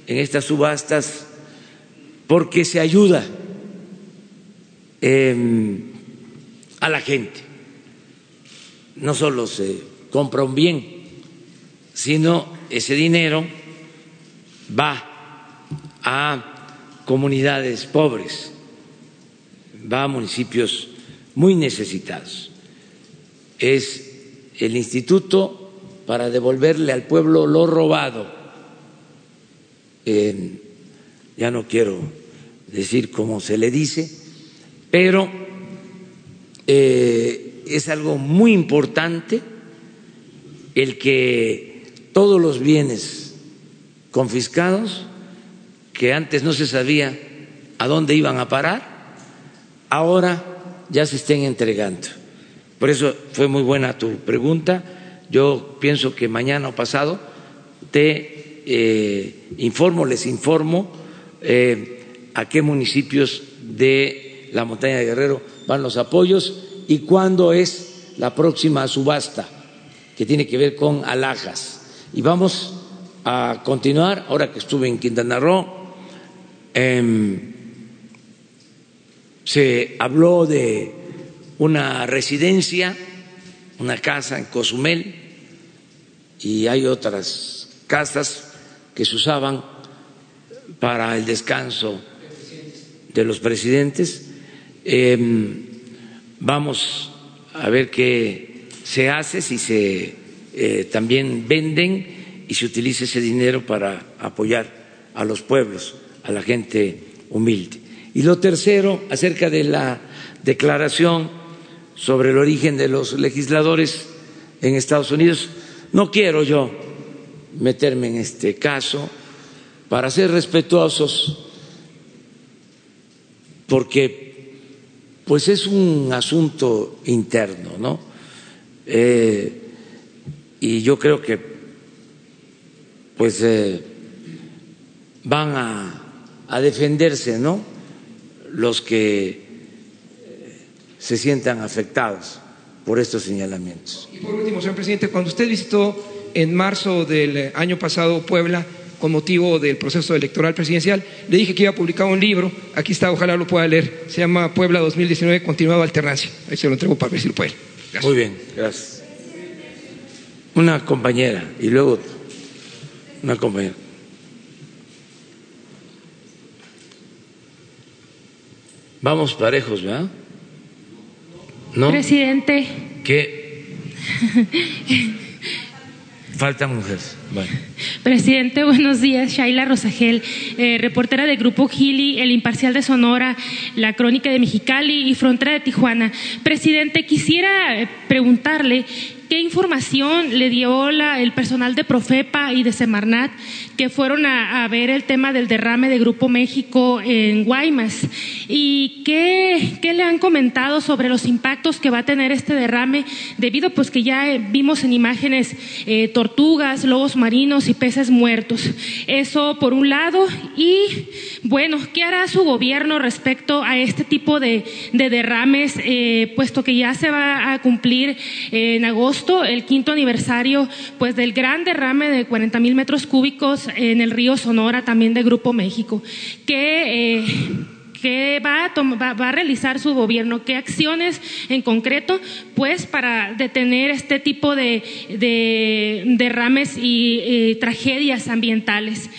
en estas subastas porque se ayuda em, a la gente. No solo se compra un bien, sino ese dinero va a comunidades pobres, va a municipios muy necesitados. Es el instituto para devolverle al pueblo lo robado. ya no quiero decir cómo se le dice, pero eh, es algo muy importante el que todos los bienes confiscados que antes no se sabía a dónde iban a parar, ahora ya se estén entregando. Por eso fue muy buena tu pregunta. Yo pienso que mañana o pasado te eh, informo, les informo eh, a qué municipios de la montaña de Guerrero van los apoyos y cuándo es la próxima subasta que tiene que ver con alhajas. Y vamos a continuar, ahora que estuve en Quintana Roo, em, se habló de una residencia, una casa en Cozumel, y hay otras casas que se usaban para el descanso de los presidentes. Em, vamos a ver qué se hace, si se eh, también venden y se utiliza ese dinero para apoyar a los pueblos, a la gente humilde. Y lo tercero, acerca de la declaración sobre el origen de los legisladores en Estados Unidos, no quiero yo meterme en este caso para ser respetuosos, porque pues es un asunto interno, ¿no? Eh, y yo creo que pues eh, van a, a, defenderse, ¿no? Los que se sientan afectados por estos señalamientos. Y por último, señor presidente, cuando usted visitó en marzo del año pasado Puebla, con motivo del proceso electoral presidencial. Le dije que iba a publicar un libro, aquí está, ojalá lo pueda leer, se llama Puebla 2019, Continuado Alternancia. Ahí se lo entrego para ver si lo puede. Muy bien, gracias. Una compañera y luego una compañera. Vamos parejos, ¿verdad? ¿No? Presidente. ¿Qué? Faltan mujeres. Bueno. Presidente, buenos días. Shaila Rosagel, eh, reportera del Grupo Gili, El Imparcial de Sonora, La Crónica de Mexicali y Frontera de Tijuana. Presidente, quisiera preguntarle ¿Qué información le dio el personal de Profepa y de Semarnat que fueron a, ver el tema del derrame de Grupo México en Guaymas? ¿Y qué, le han comentado sobre los impactos que va a tener este derrame debido pues que ya vimos en imágenes eh, tortugas, lobos marinos y peces muertos? Eso por un lado. Y bueno, ¿qué hará su gobierno respecto a este tipo de, derrames, eh, puesto que ya se va a cumplir en agosto? El quinto aniversario pues del gran derrame de 40 mil metros cúbicos en el río Sonora, también de Grupo México, que... Eh, va a, va a, realizar su gobierno? ¿Qué acciones en concreto, pues, para detener este tipo de, derrames y tragedias ambientales?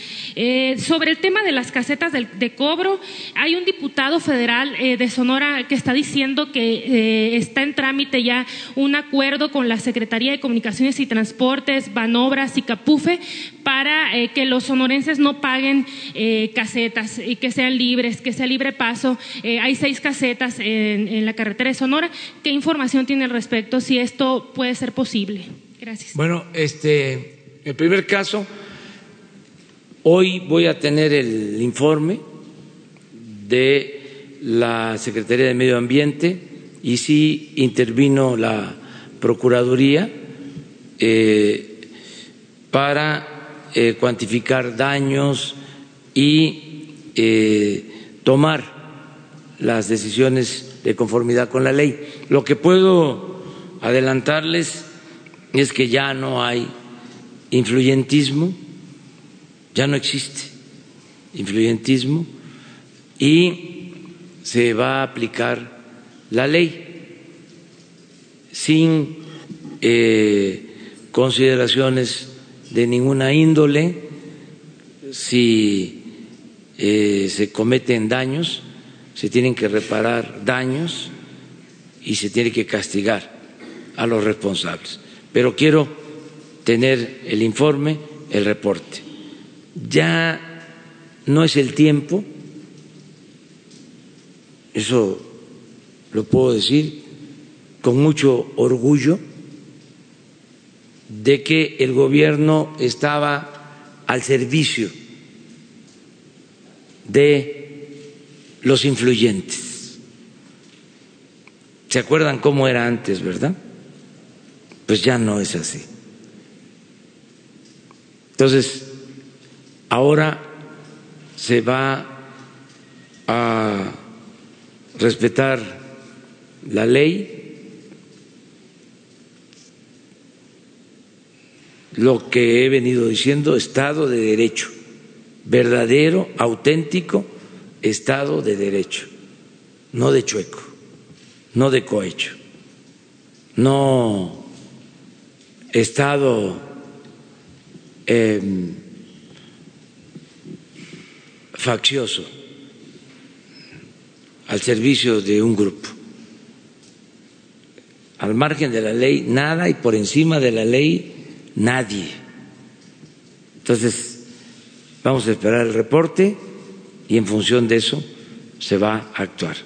Eh, sobre el tema de las casetas de, cobro, hay un diputado federal eh, de Sonora que está diciendo que eh, está en trámite ya un acuerdo con la Secretaría de Comunicaciones y Transportes, Banobras y Capufe para que los sonorenses no paguen casetas y que sean libres, que sea libre paso. hay seis casetas en, en la carretera de Sonora. ¿Qué información tiene al respecto? Si esto puede ser posible. Gracias. Bueno, este, el primer caso Hoy voy a tener el informe de la Secretaría de Medio Ambiente y sí intervino la Procuraduría eh, para eh, cuantificar daños y eh, tomar las decisiones de conformidad con la ley. Lo que puedo adelantarles es que ya no hay influyentismo ya no existe influyentismo y se va a aplicar la ley sin eh, consideraciones de ninguna índole, si eh, se cometen daños, se tienen que reparar daños y se tiene que castigar a los responsables. Pero quiero tener el informe, el reporte ya no es el tiempo, eso lo puedo decir con mucho orgullo, de que el gobierno estaba al servicio de los influyentes. ¿Se acuerdan cómo era antes, verdad? Pues ya no es así. Entonces, ahora se va a respetar la ley, lo que he venido diciendo, Estado de Derecho, verdadero, auténtico Estado de Derecho, no de chueco, no de cohecho, no Estado em, faccioso al servicio de un grupo. Al margen de la ley, nada y por encima de la ley, nadie. Entonces, vamos a esperar el reporte y en función de eso se va a actuar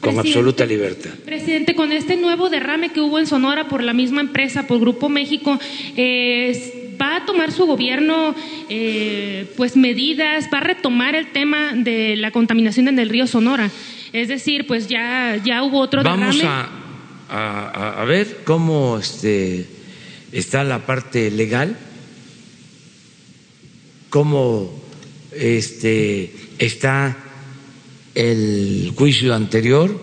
con absoluta libertad. Presidente, con este nuevo derrame que hubo en Sonora por la misma empresa, por Grupo México, eh, ¿va a tomar su gobierno eh, pues medidas, va a retomar el tema de la contaminación en el río Sonora? Es decir, pues ya, ya hubo otro Vamos a, a, ver cómo este, está la parte legal, cómo este, está el juicio anterior,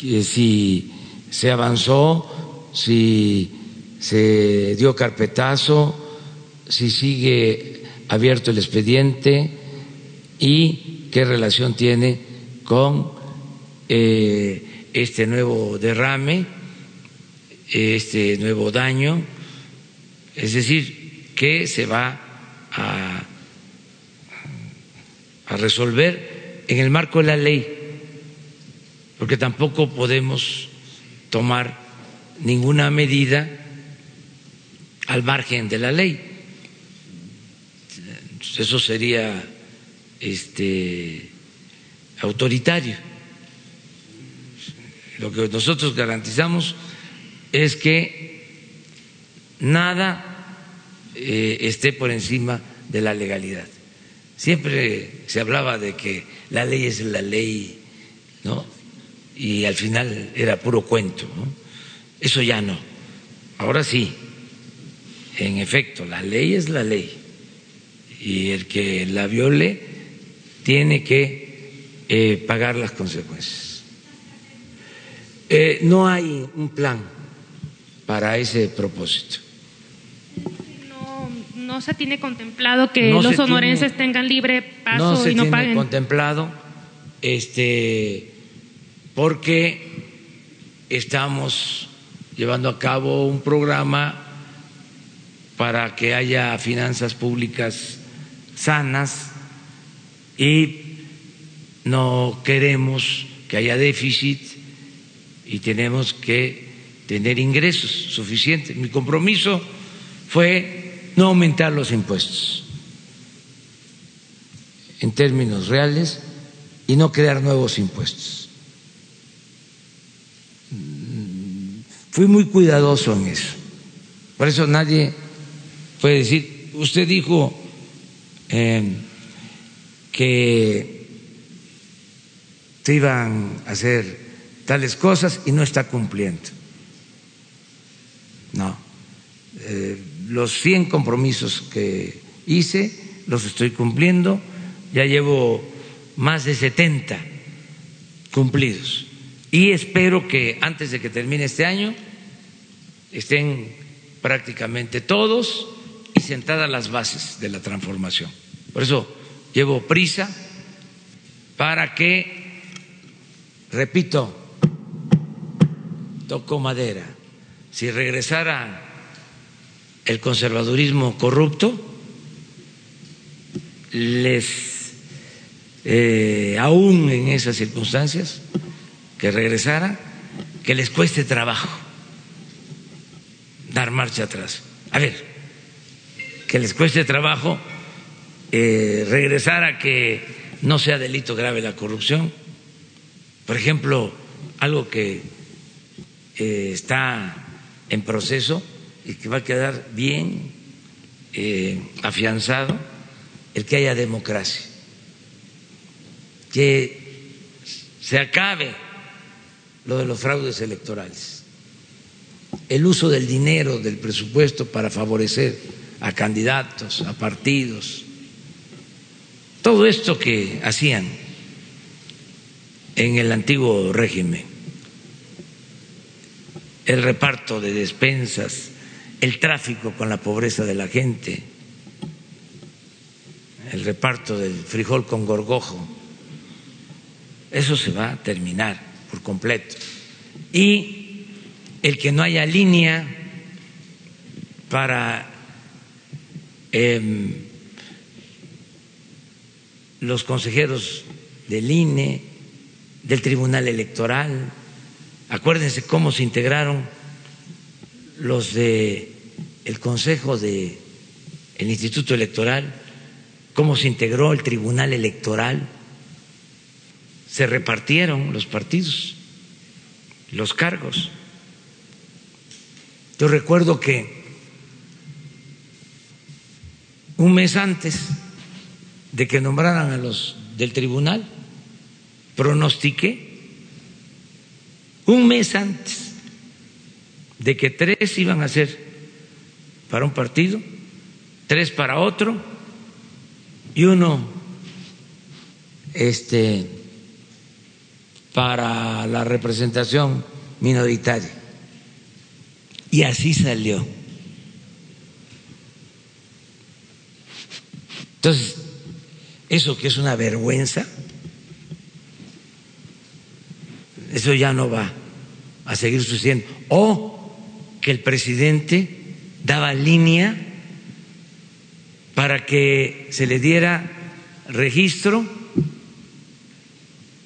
si se avanzó, si se dio carpetazo, si sigue abierto el expediente y qué relación tiene con eh, este nuevo derrame, este nuevo daño, es decir, que se va a, a resolver en el marco de la ley, porque tampoco podemos tomar ninguna medida al margen de la ley. Eso sería este, autoritario. Lo que nosotros garantizamos es que nada eh, esté por encima de la legalidad. Siempre se hablaba de que la ley es la ley, ¿no? Y al final era puro cuento, ¿no? Eso ya no. Ahora sí, en efecto, la ley es la ley. Y el que la viole tiene que eh, pagar las consecuencias. Eh, no hay un plan para ese propósito. No, no se tiene contemplado que los sonorenses tengan libre paso y no paguen. No se tiene contemplado, este, porque estamos llevando a cabo un programa para que haya finanzas públicas sanas y no queremos que haya déficit y tenemos que tener ingresos suficientes. Mi compromiso fue no aumentar los impuestos en términos reales y no crear nuevos impuestos. Fui muy cuidadoso en eso. Por eso nadie puede decir, usted dijo eh, que se iban a hacer tales cosas y no está cumpliendo. No. Eh, los 100 compromisos que hice los estoy cumpliendo. Ya llevo más de 70 cumplidos. Y espero que antes de que termine este año estén prácticamente todos y sentadas las bases de la transformación. Por eso llevo prisa para que, repito, toco madera, si regresara el conservadurismo corrupto, les, eh, aún en esas circunstancias, que regresara, que les cueste trabajo dar marcha atrás. A ver, que les cueste trabajo eh, regresar a que no sea delito grave la corrupción. Por ejemplo, algo que eh, está en proceso y que va a quedar bien eh, afianzado, el que haya democracia, que se acabe lo de los fraudes electorales, el uso del dinero, del presupuesto para favorecer a candidatos, a partidos, todo esto que hacían en el antiguo régimen, el reparto de despensas, el tráfico con la pobreza de la gente, el reparto del frijol con gorgojo, eso se va a terminar por completo. Y el que no haya línea para em, los consejeros del INE, del Tribunal Electoral. Acuérdense cómo se integraron los de el Consejo de el Instituto Electoral, cómo se integró el Tribunal Electoral. Se repartieron los partidos, los cargos. Yo recuerdo que un mes antes de que nombraran a los del tribunal, pronostiqué un mes antes de que tres iban a ser para un partido, tres para otro y uno este para la representación minoritaria. Y así salió. Entonces, eso que es una vergüenza, eso ya no va a seguir sucediendo. O que el presidente daba línea para que se le diera registro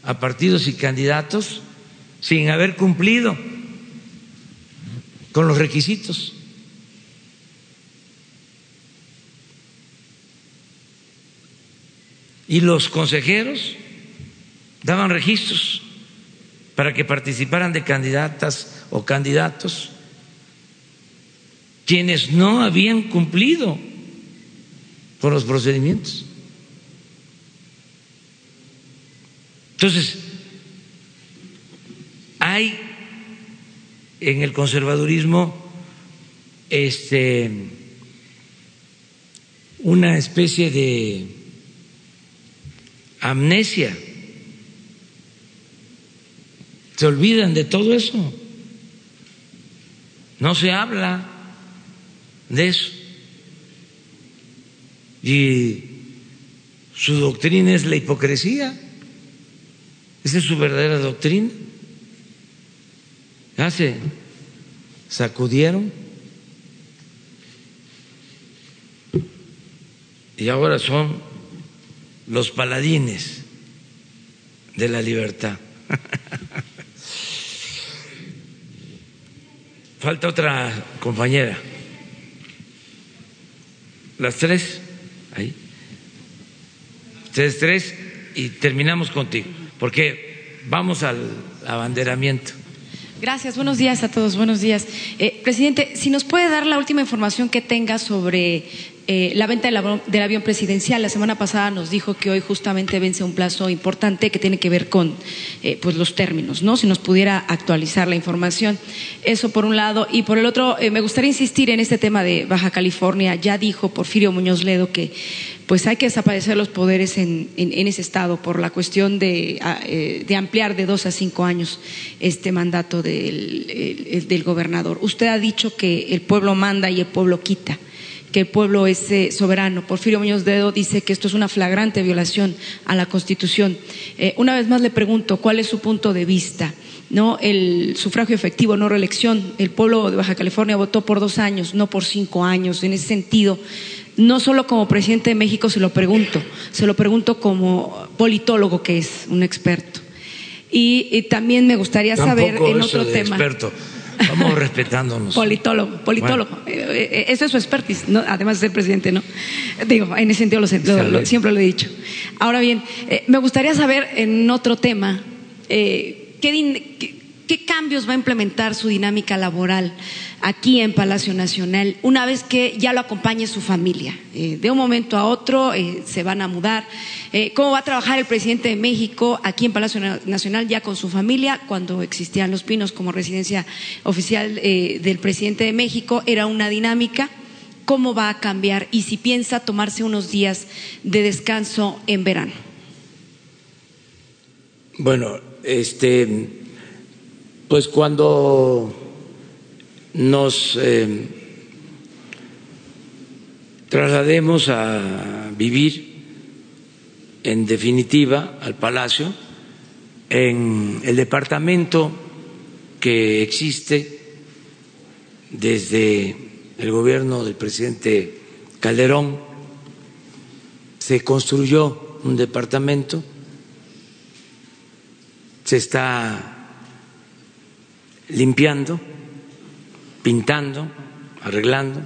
a partidos y candidatos sin haber cumplido con los requisitos. Y los consejeros daban registros para que participaran de candidatas o candidatos quienes no habían cumplido con los procedimientos. Entonces, hay en el conservadurismo este una especie de amnesia se olvidan de todo eso. No se habla de eso. Y su doctrina es la hipocresía. Esa es su verdadera doctrina. Ya se sacudieron y ahora son los paladines de la libertad. Falta otra compañera. Las tres, ahí. Ustedes tres y terminamos contigo, porque vamos al abanderamiento. Gracias, buenos días a todos, buenos días. Eh, presidente, si nos puede dar la última información que tenga sobre eh, la venta del, avión presidencial. La semana pasada nos dijo que hoy justamente vence un plazo importante que tiene que ver con eh, pues los términos, ¿no? Si nos pudiera actualizar la información. Eso por un lado. Y por el otro, eh, me gustaría insistir en este tema de Baja California. Ya dijo Porfirio Muñoz Ledo que pues hay que desaparecer los poderes en, ese estado por la cuestión de, ampliar de dos a cinco años este mandato del gobernador. Usted ha dicho que el pueblo manda y el pueblo quita que el pueblo es eh, soberano. Porfirio Muñoz Dedo dice que esto es una flagrante violación a la Constitución. Eh, una vez más le pregunto, ¿cuál es su punto de vista? ¿No? El sufragio efectivo, no reelección. El pueblo de Baja California votó por dos años, no por cinco años. En ese sentido, no solo como presidente de México se lo pregunto, se lo pregunto como politólogo que es, un experto. Y, también me gustaría saber en otro tema. Experto. Vamos respetándonos. Politólogo, politólogo. Eh, eh, eso es su expertise, además de ser presidente, ¿no? Digo, en ese sentido lo, siempre lo he dicho. Ahora bien, eh, me gustaría saber en otro tema, ¿qué, ¿Qué cambios va a implementar su dinámica laboral aquí en Palacio Nacional una vez que ya lo acompañe su familia? Eh, de un momento a otro eh, se van a mudar. Eh, ¿Cómo va a trabajar el presidente de México aquí en Palacio Nacional ya con su familia? Cuando existían Los Pinos como residencia oficial del presidente de México, era una dinámica. ¿Cómo va a cambiar? Y si piensa tomarse unos días de descanso en verano. Bueno, este pues cuando nos eh, traslademos a vivir en definitiva al palacio, en el departamento que existe desde el gobierno del presidente Calderón, se construyó un departamento, se está limpiando, pintando, arreglando.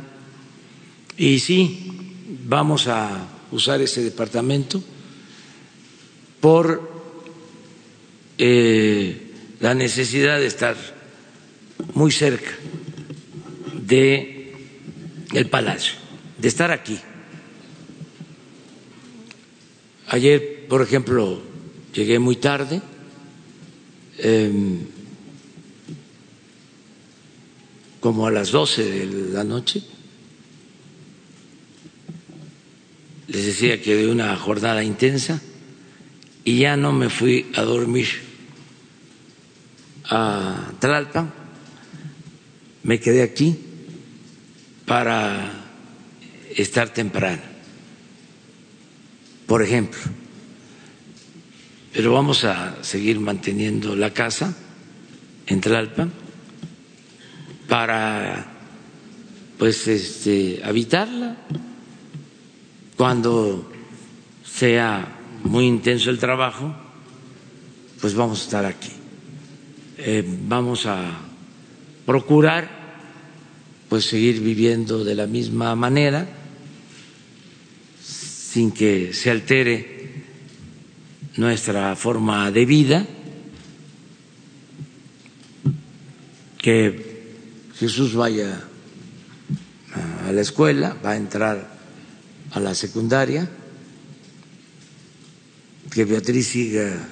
Y sí, vamos a usar ese departamento por eh, la necesidad de estar muy cerca de el palacio, de estar aquí. Ayer, por ejemplo, llegué muy tarde. Em, como a las 12 de la noche. Les decía que de una jornada intensa y ya no me fui a dormir a Tlalpan, me quedé aquí para estar temprano, por ejemplo. Pero vamos a seguir manteniendo la casa en Tlalpan para pues este, habitarla cuando sea muy intenso el trabajo, pues vamos a estar aquí. Eh, vamos a procurar pues seguir viviendo de la misma manera sin que se altere nuestra forma de vida, que Jesús vaya a la escuela, va a entrar a la secundaria, que Beatriz siga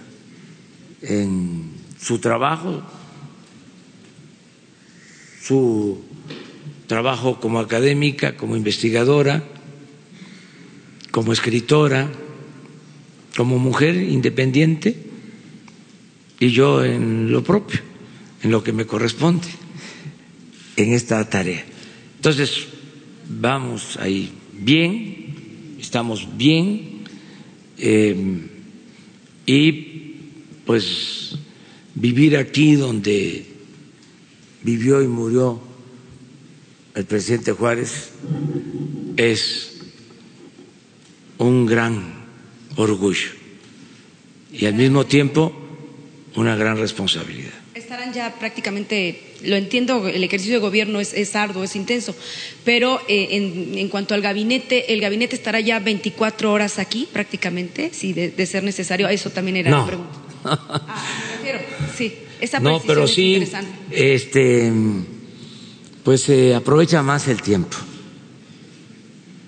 en su trabajo, su trabajo como académica, como investigadora, como escritora, como mujer independiente y yo en lo propio, en lo que me corresponde en esta tarea. Entonces, vamos ahí bien, estamos bien eh, y pues vivir aquí donde vivió y murió el presidente Juárez es un gran orgullo y al mismo tiempo una gran responsabilidad. Estarán ya prácticamente lo entiendo, el ejercicio de gobierno es, arduo, es intenso, pero eh, en, cuanto al gabinete, el gabinete estará ya 24 horas aquí prácticamente, si de, ser necesario, eso también era la pregunta. Ah, me refiero, sí, esa no, pero sí, este, pues se aprovecha más el tiempo,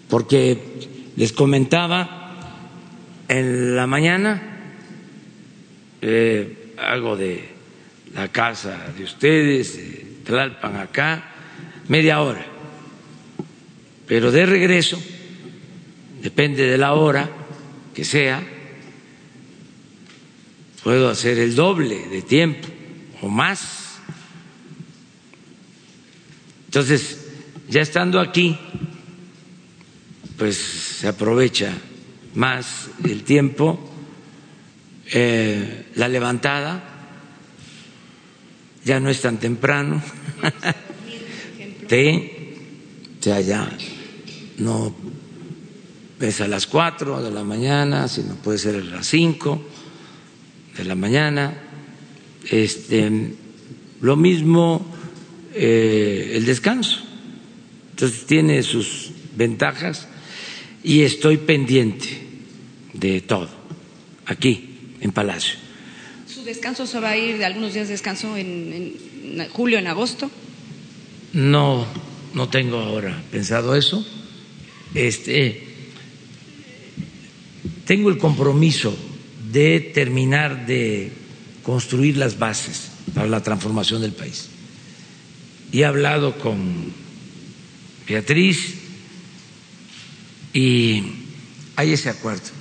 porque les comentaba en la mañana eh, algo de la casa de ustedes, Tlalpan acá, media hora. Pero de regreso, depende de la hora que sea, puedo hacer el doble de tiempo o más. Entonces, ya estando aquí, pues se aprovecha más el tiempo, eh, la levantada ya no es tan temprano. sí, o sea, ya no es a las cuatro de la mañana, sino puede ser a las cinco de la mañana. Este, lo mismo eh, el descanso. Entonces tiene sus ventajas y estoy pendiente de todo aquí en Palacio. ¿Su descanso se va a ir de algunos días de descanso en, en julio, en agosto? No, no tengo ahora pensado eso. Este, tengo el compromiso de terminar de construir las bases para la transformación del país. Y he hablado con Beatriz y hay ese acuerdo.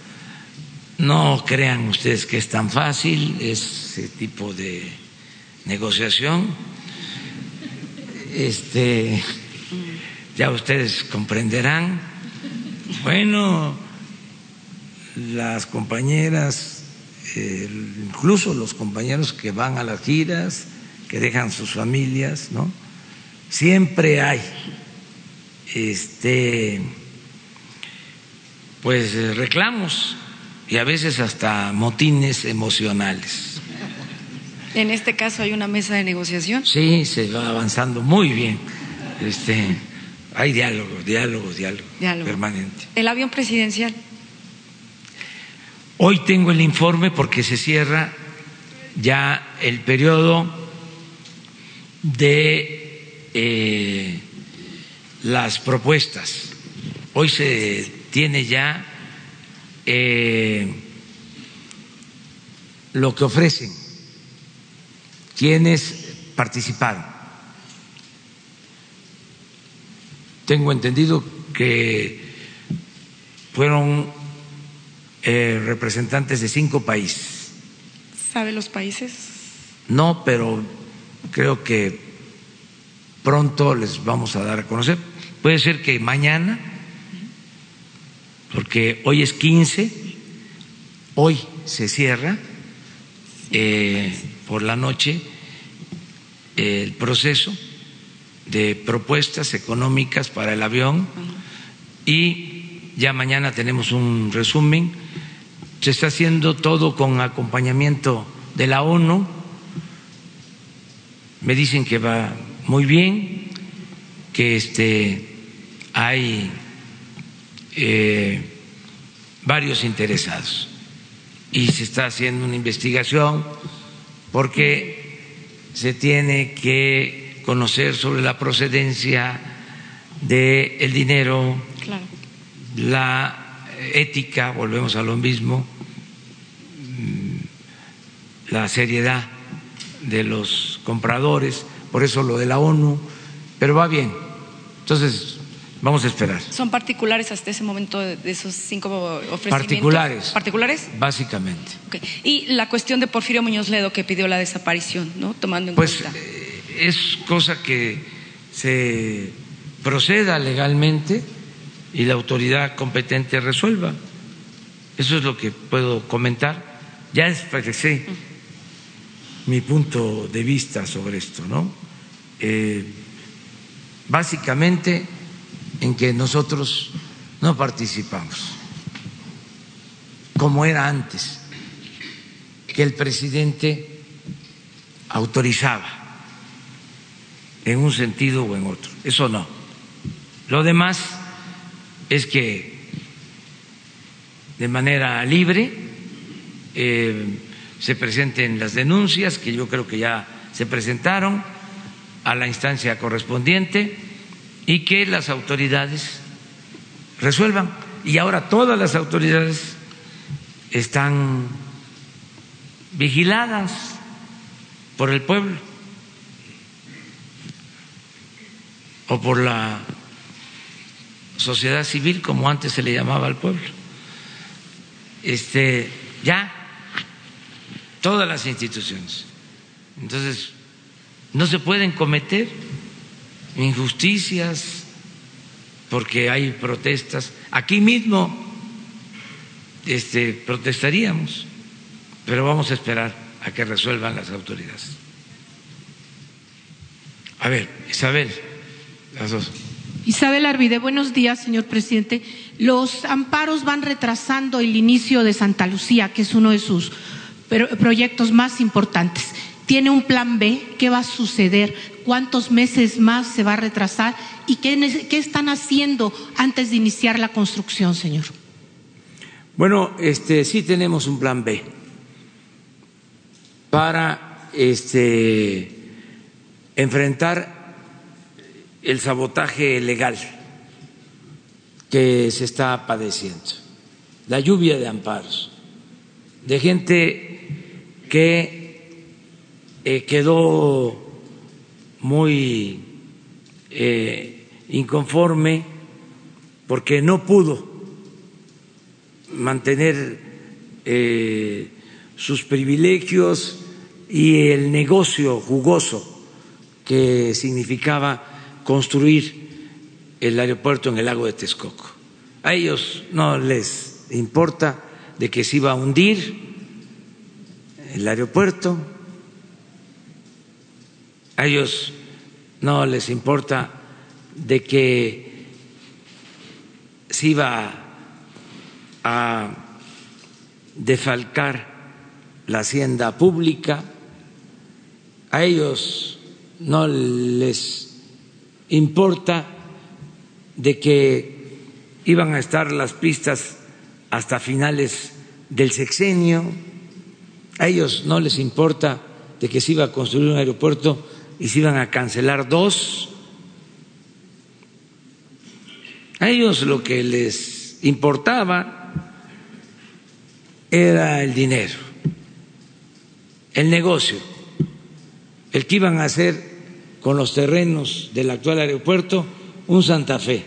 No crean ustedes que es tan fácil ese tipo de negociación. Este, ya ustedes comprenderán. Bueno, las compañeras, incluso los compañeros que van a las giras, que dejan sus familias, ¿no? Siempre hay este pues reclamos y a veces hasta motines emocionales. En este caso hay una mesa de negociación. Sí, se va avanzando muy bien. Este, hay diálogo, diálogo, diálogo, diálogo. permanente. El avión presidencial. Hoy tengo el informe porque se cierra ya el periodo de eh, las propuestas. Hoy se tiene ya eh, lo que ofrecen quienes participaron. Tengo entendido que fueron eh, representantes de cinco países. ¿Sabe los países? No, pero creo que pronto les vamos a dar a conocer. Puede ser que mañana porque hoy es 15, hoy se cierra eh, por la noche el proceso de propuestas económicas para el avión y ya mañana tenemos un resumen. Se está haciendo todo con acompañamiento de la ONU. Me dicen que va muy bien, que este hay eh, varios interesados y se está haciendo una investigación porque se tiene que conocer sobre la procedencia del dinero, la ética, volvemos a lo mismo, mm, la seriedad de los compradores, por eso lo de la ONU, pero va bien. Entonces, Vamos a esperar. ¿Son particulares hasta ese momento de esos cinco ofrecimientos? Particulares. ¿Particulares? Básicamente. Y la cuestión de Porfirio Muñoz Ledo que pidió la desaparición, ¿no? Tomando en pues, cuenta. Pues es cosa que se proceda legalmente y la autoridad competente resuelva. Eso es lo que puedo comentar. Ya expresé mi punto de vista sobre esto, ¿no? Eh, básicamente en que nosotros no participamos, como era antes, que el presidente autorizaba en un sentido o en otro. Eso no. Lo demás es que de manera libre eh, se presenten las denuncias, que yo creo que ya se presentaron a la instancia correspondiente y que las autoridades resuelvan. Y ahora todas las autoridades están vigiladas por el pueblo o por la sociedad civil, como antes se le llamaba al pueblo. Este, ya, todas las instituciones. Entonces, no se pueden cometer injusticias, porque hay protestas. Aquí mismo este, protestaríamos, pero vamos a esperar a que resuelvan las autoridades. A ver, Isabel, las dos. Isabel Arvide, buenos días, señor presidente. Los amparos van retrasando el inicio de Santa Lucía, que es uno de sus proyectos más importantes. ¿Tiene un plan B? ¿Qué va a suceder? ¿Cuántos meses más se va a retrasar? ¿Y qué, están haciendo antes de iniciar la construcción, señor? Bueno, este, sí tenemos un plan B. para este, enfrentar el sabotaje legal que se está padeciendo, la lluvia de amparos, de gente que eh, quedó muy eh, inconforme porque no pudo mantener eh, sus privilegios y el negocio jugoso que significaba construir el aeropuerto en el lago de Texcoco. A ellos no les importa de que se iba a hundir el aeropuerto, a ellos no les importa de que se iba a defalcar la hacienda pública, a ellos no les importa de que iban a estar las pistas hasta finales del sexenio, a ellos no les importa de que se iba a construir un aeropuerto y se iban a cancelar dos, a ellos lo que les importaba era el dinero, el negocio, el que iban a hacer con los terrenos del actual aeropuerto un Santa Fe.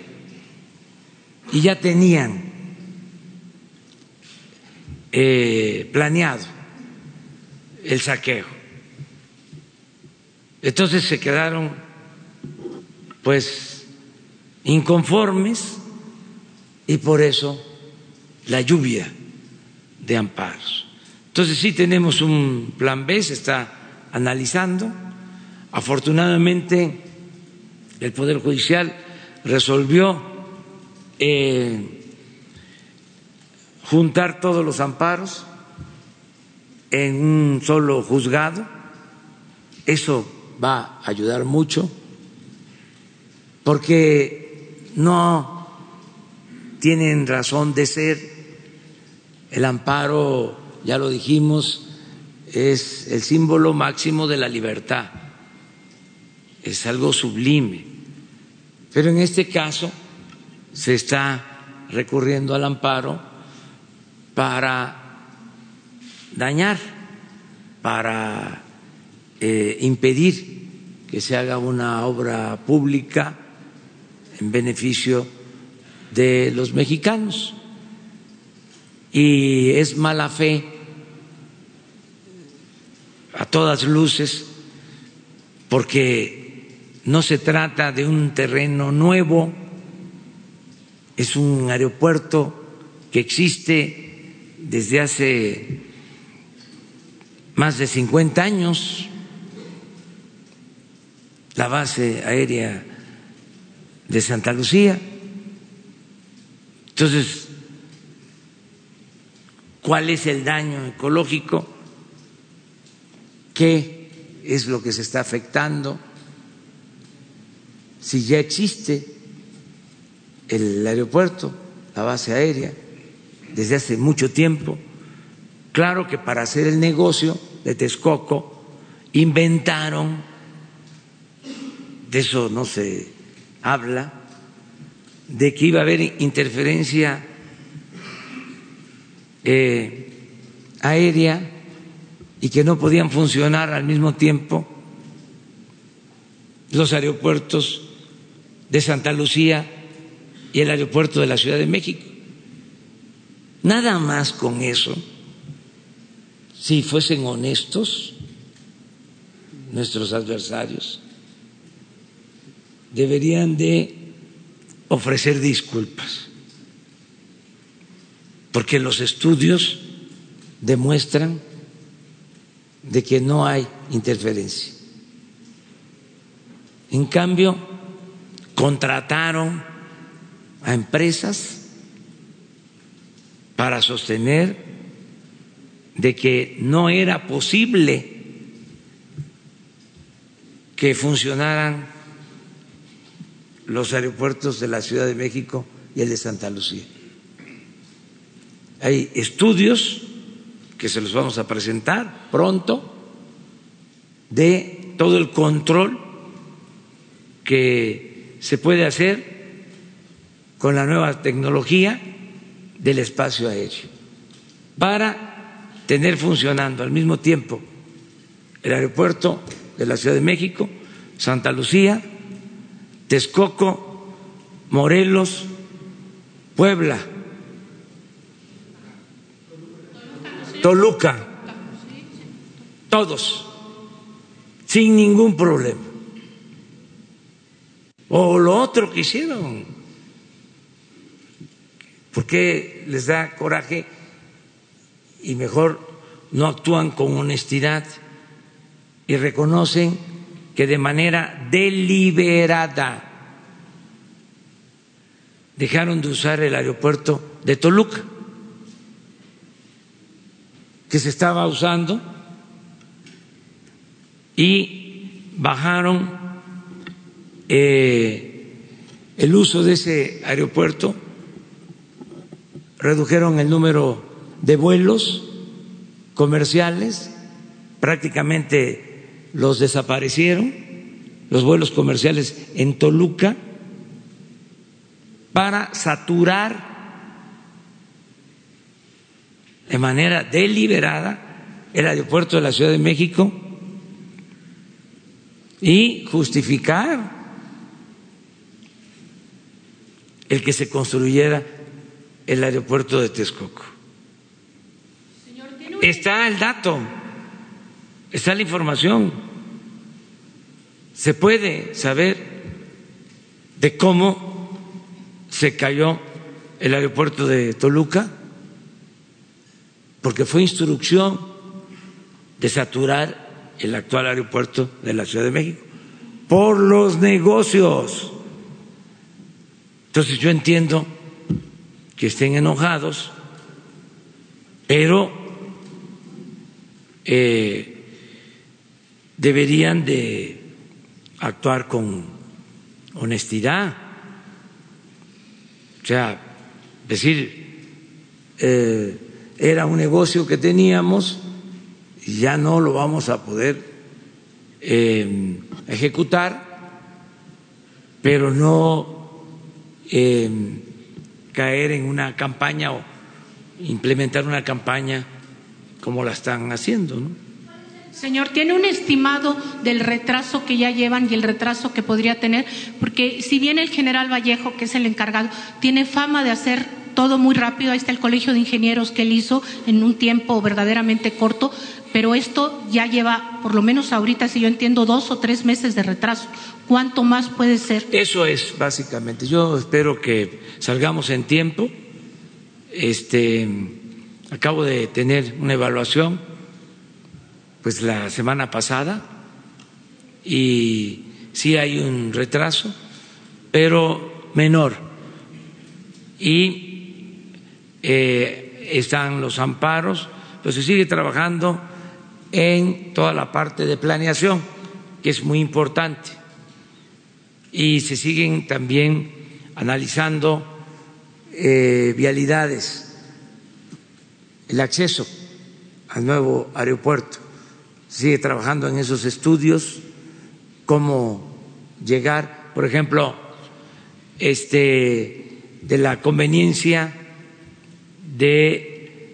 Y ya tenían eh, planeado el saqueo. Entonces se quedaron pues inconformes y por eso la lluvia de amparos. Entonces sí tenemos un plan B, se está analizando. Afortunadamente el Poder Judicial resolvió eh, juntar todos los amparos en un solo juzgado. Eso va a ayudar mucho porque no tienen razón de ser. El amparo, ya lo dijimos, es el símbolo máximo de la libertad, es algo sublime. Pero en este caso se está recurriendo al amparo para dañar, para eh, impedir que se haga una obra pública en beneficio de los mexicanos. Y es mala fe a todas luces porque no se trata de un terreno nuevo, es un aeropuerto que existe desde hace más de 50 años, la base aérea de Santa Lucía. Entonces, ¿cuál es el daño ecológico? ¿Qué es lo que se está afectando? Si ya existe el aeropuerto, la base aérea, desde hace mucho tiempo, claro que para hacer el negocio de Texcoco inventaron, de eso no se habla de que iba a haber interferencia eh, aérea y que no podían funcionar al mismo tiempo los aeropuertos de Santa Lucía y el aeropuerto de la Ciudad de México. Nada más con eso, si fuesen honestos nuestros adversarios, deberían de ofrecer disculpas, porque los estudios demuestran de que no hay interferencia. En cambio, contrataron a empresas para sostener de que no era posible que funcionaran los aeropuertos de la Ciudad de México y el de Santa Lucía. Hay estudios que se los vamos a presentar pronto de todo el control que se puede hacer con la nueva tecnología del espacio aéreo para tener funcionando al mismo tiempo el aeropuerto de la Ciudad de México, Santa Lucía, Texcoco, Morelos, Puebla, Toluca, todos, sin ningún problema. O lo otro que hicieron, ¿por qué les da coraje y mejor no actúan con honestidad y reconocen de manera deliberada dejaron de usar el aeropuerto de Toluca, que se estaba usando, y bajaron eh, el uso de ese aeropuerto, redujeron el número de vuelos comerciales, prácticamente los desaparecieron, los vuelos comerciales en Toluca, para saturar de manera deliberada el aeropuerto de la Ciudad de México y justificar el que se construyera el aeropuerto de Texcoco. Está el dato, está la información, se puede saber de cómo se cayó el aeropuerto de Toluca porque fue instrucción de saturar el actual aeropuerto de la Ciudad de México por los negocios. Entonces yo entiendo que estén enojados, pero eh, deberían de actuar con honestidad o sea, decir, eh, era un negocio que teníamos y ya no lo vamos a poder eh, ejecutar, pero no eh, caer en una campaña o implementar una campaña como la están haciendo. ¿no? Señor, ¿tiene un estimado del retraso que ya llevan y el retraso que podría tener? Porque si bien el general Vallejo, que es el encargado, tiene fama de hacer todo muy rápido, ahí está el colegio de ingenieros que él hizo en un tiempo verdaderamente corto, pero esto ya lleva, por lo menos ahorita, si yo entiendo, dos o tres meses de retraso. ¿Cuánto más puede ser? Eso es, básicamente. Yo espero que salgamos en tiempo. Este, acabo de tener una evaluación pues la semana pasada y sí hay un retraso, pero menor. Y eh, están los amparos, pues se sigue trabajando en toda la parte de planeación, que es muy importante. Y se siguen también analizando eh, vialidades, el acceso al nuevo aeropuerto sigue trabajando en esos estudios, cómo llegar, por ejemplo, este, de la conveniencia de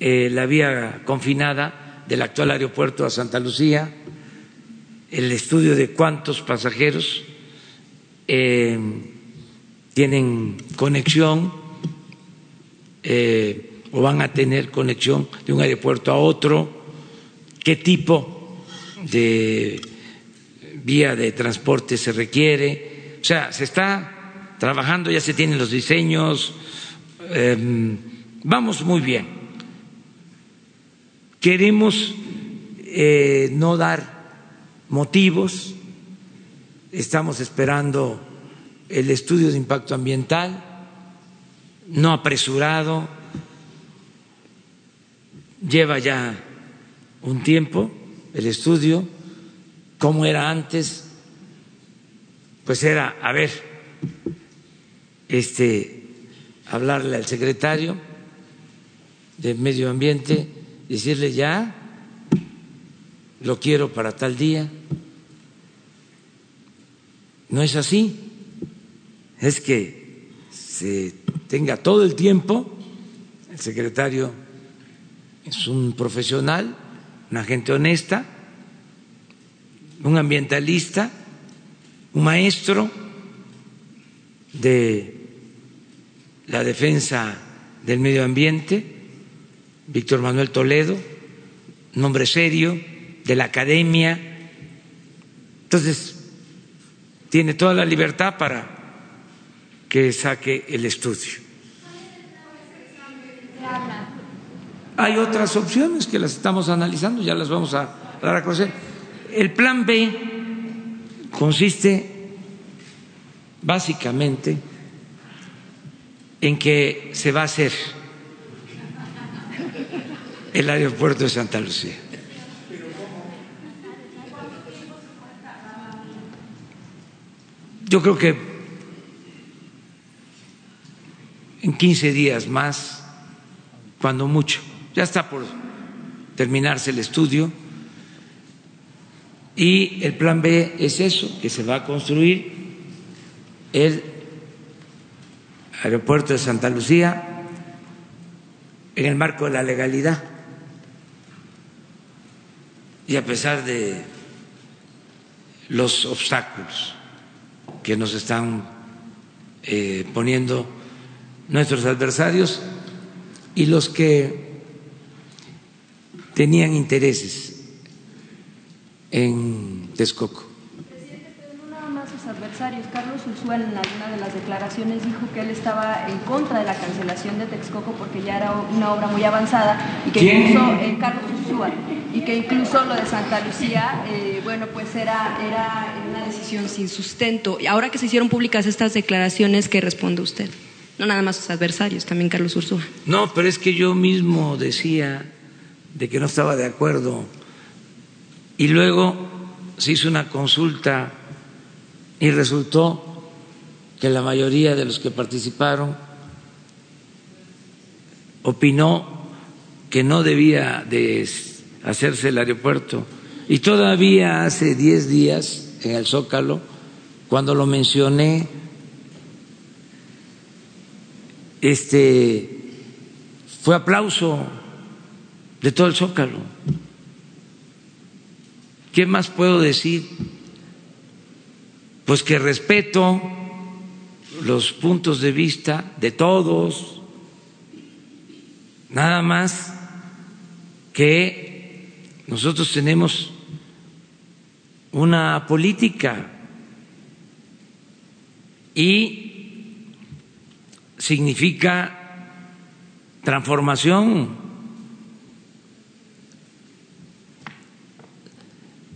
eh, la vía confinada del actual aeropuerto a Santa Lucía, el estudio de cuántos pasajeros eh, tienen conexión eh, o van a tener conexión de un aeropuerto a otro qué tipo de vía de transporte se requiere. O sea, se está trabajando, ya se tienen los diseños, em, vamos muy bien. Queremos eh, no dar motivos, estamos esperando el estudio de impacto ambiental, no apresurado, lleva ya un tiempo el estudio, cómo era antes, pues era, a ver, este, hablarle al secretario de Medio Ambiente, decirle ya, lo quiero para tal día. No es así. Es que se tenga todo el tiempo, el secretario es un profesional, una gente honesta, un ambientalista, un maestro de la defensa del medio ambiente, Víctor Manuel Toledo, un hombre serio, de la academia. Entonces, tiene toda la libertad para que saque el estudio. Hay otras opciones que las estamos analizando, ya las vamos a dar a conocer. El plan B consiste básicamente en que se va a hacer el aeropuerto de Santa Lucía. Yo creo que en 15 días más, cuando mucho, ya está por terminarse el estudio y el plan B es eso, que se va a construir el aeropuerto de Santa Lucía en el marco de la legalidad. Y a pesar de los obstáculos que nos están eh, poniendo nuestros adversarios y los que tenían intereses en Texcoco. Presidente, pero no nada más sus adversarios. Carlos Ursúa en alguna de las declaraciones dijo que él estaba en contra de la cancelación de Texcoco porque ya era una obra muy avanzada y que incluso eh, Carlos Ursúa y que incluso lo de Santa Lucía, eh, bueno, pues era, era una decisión sin sustento. Y ahora que se hicieron públicas estas declaraciones, ¿qué responde usted? No nada más sus adversarios, también Carlos Ursúa. No, pero es que yo mismo decía de que no estaba de acuerdo y luego se hizo una consulta y resultó que la mayoría de los que participaron opinó que no debía de hacerse el aeropuerto. Y todavía hace diez días en el Zócalo, cuando lo mencioné, este fue aplauso de todo el Zócalo. ¿Qué más puedo decir? Pues que respeto los puntos de vista de todos, nada más que nosotros tenemos una política y significa transformación.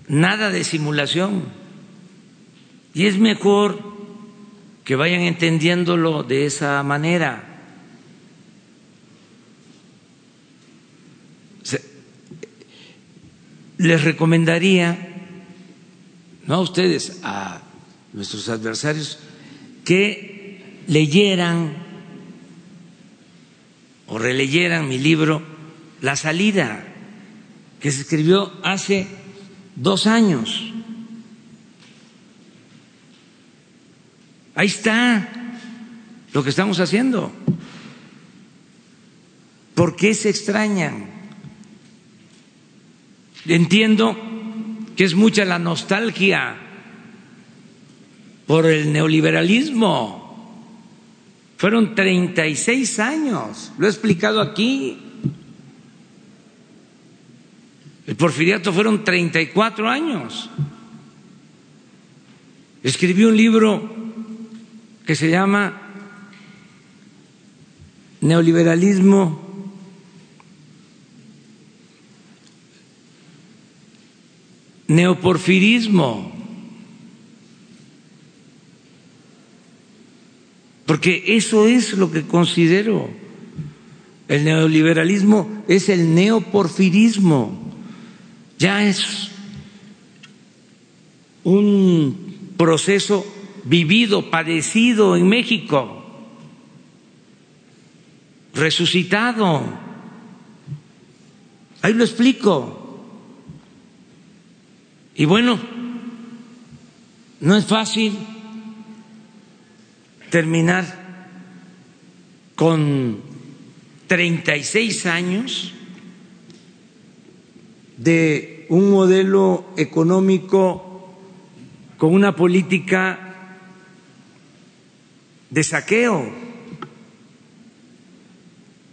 Nada de simulación. Y es mejor que vayan entendiéndolo de esa manera. Les recomendaría, no a ustedes, a nuestros adversarios, que leyeran o releyeran mi libro La salida, que se escribió hace dos años. Ahí está lo que estamos haciendo. ¿Por qué se extrañan? Entiendo que es mucha la nostalgia por el neoliberalismo. Fueron 36 años, lo he explicado aquí. El porfiriato fueron 34 años. Escribí un libro que se llama Neoliberalismo neoporfirismo, porque eso es lo que considero. El neoliberalismo es el neoporfirismo, ya es un proceso vivido, padecido en México, resucitado. Ahí lo explico. Y bueno, no es fácil terminar con 36 años de un modelo económico con una política de saqueo.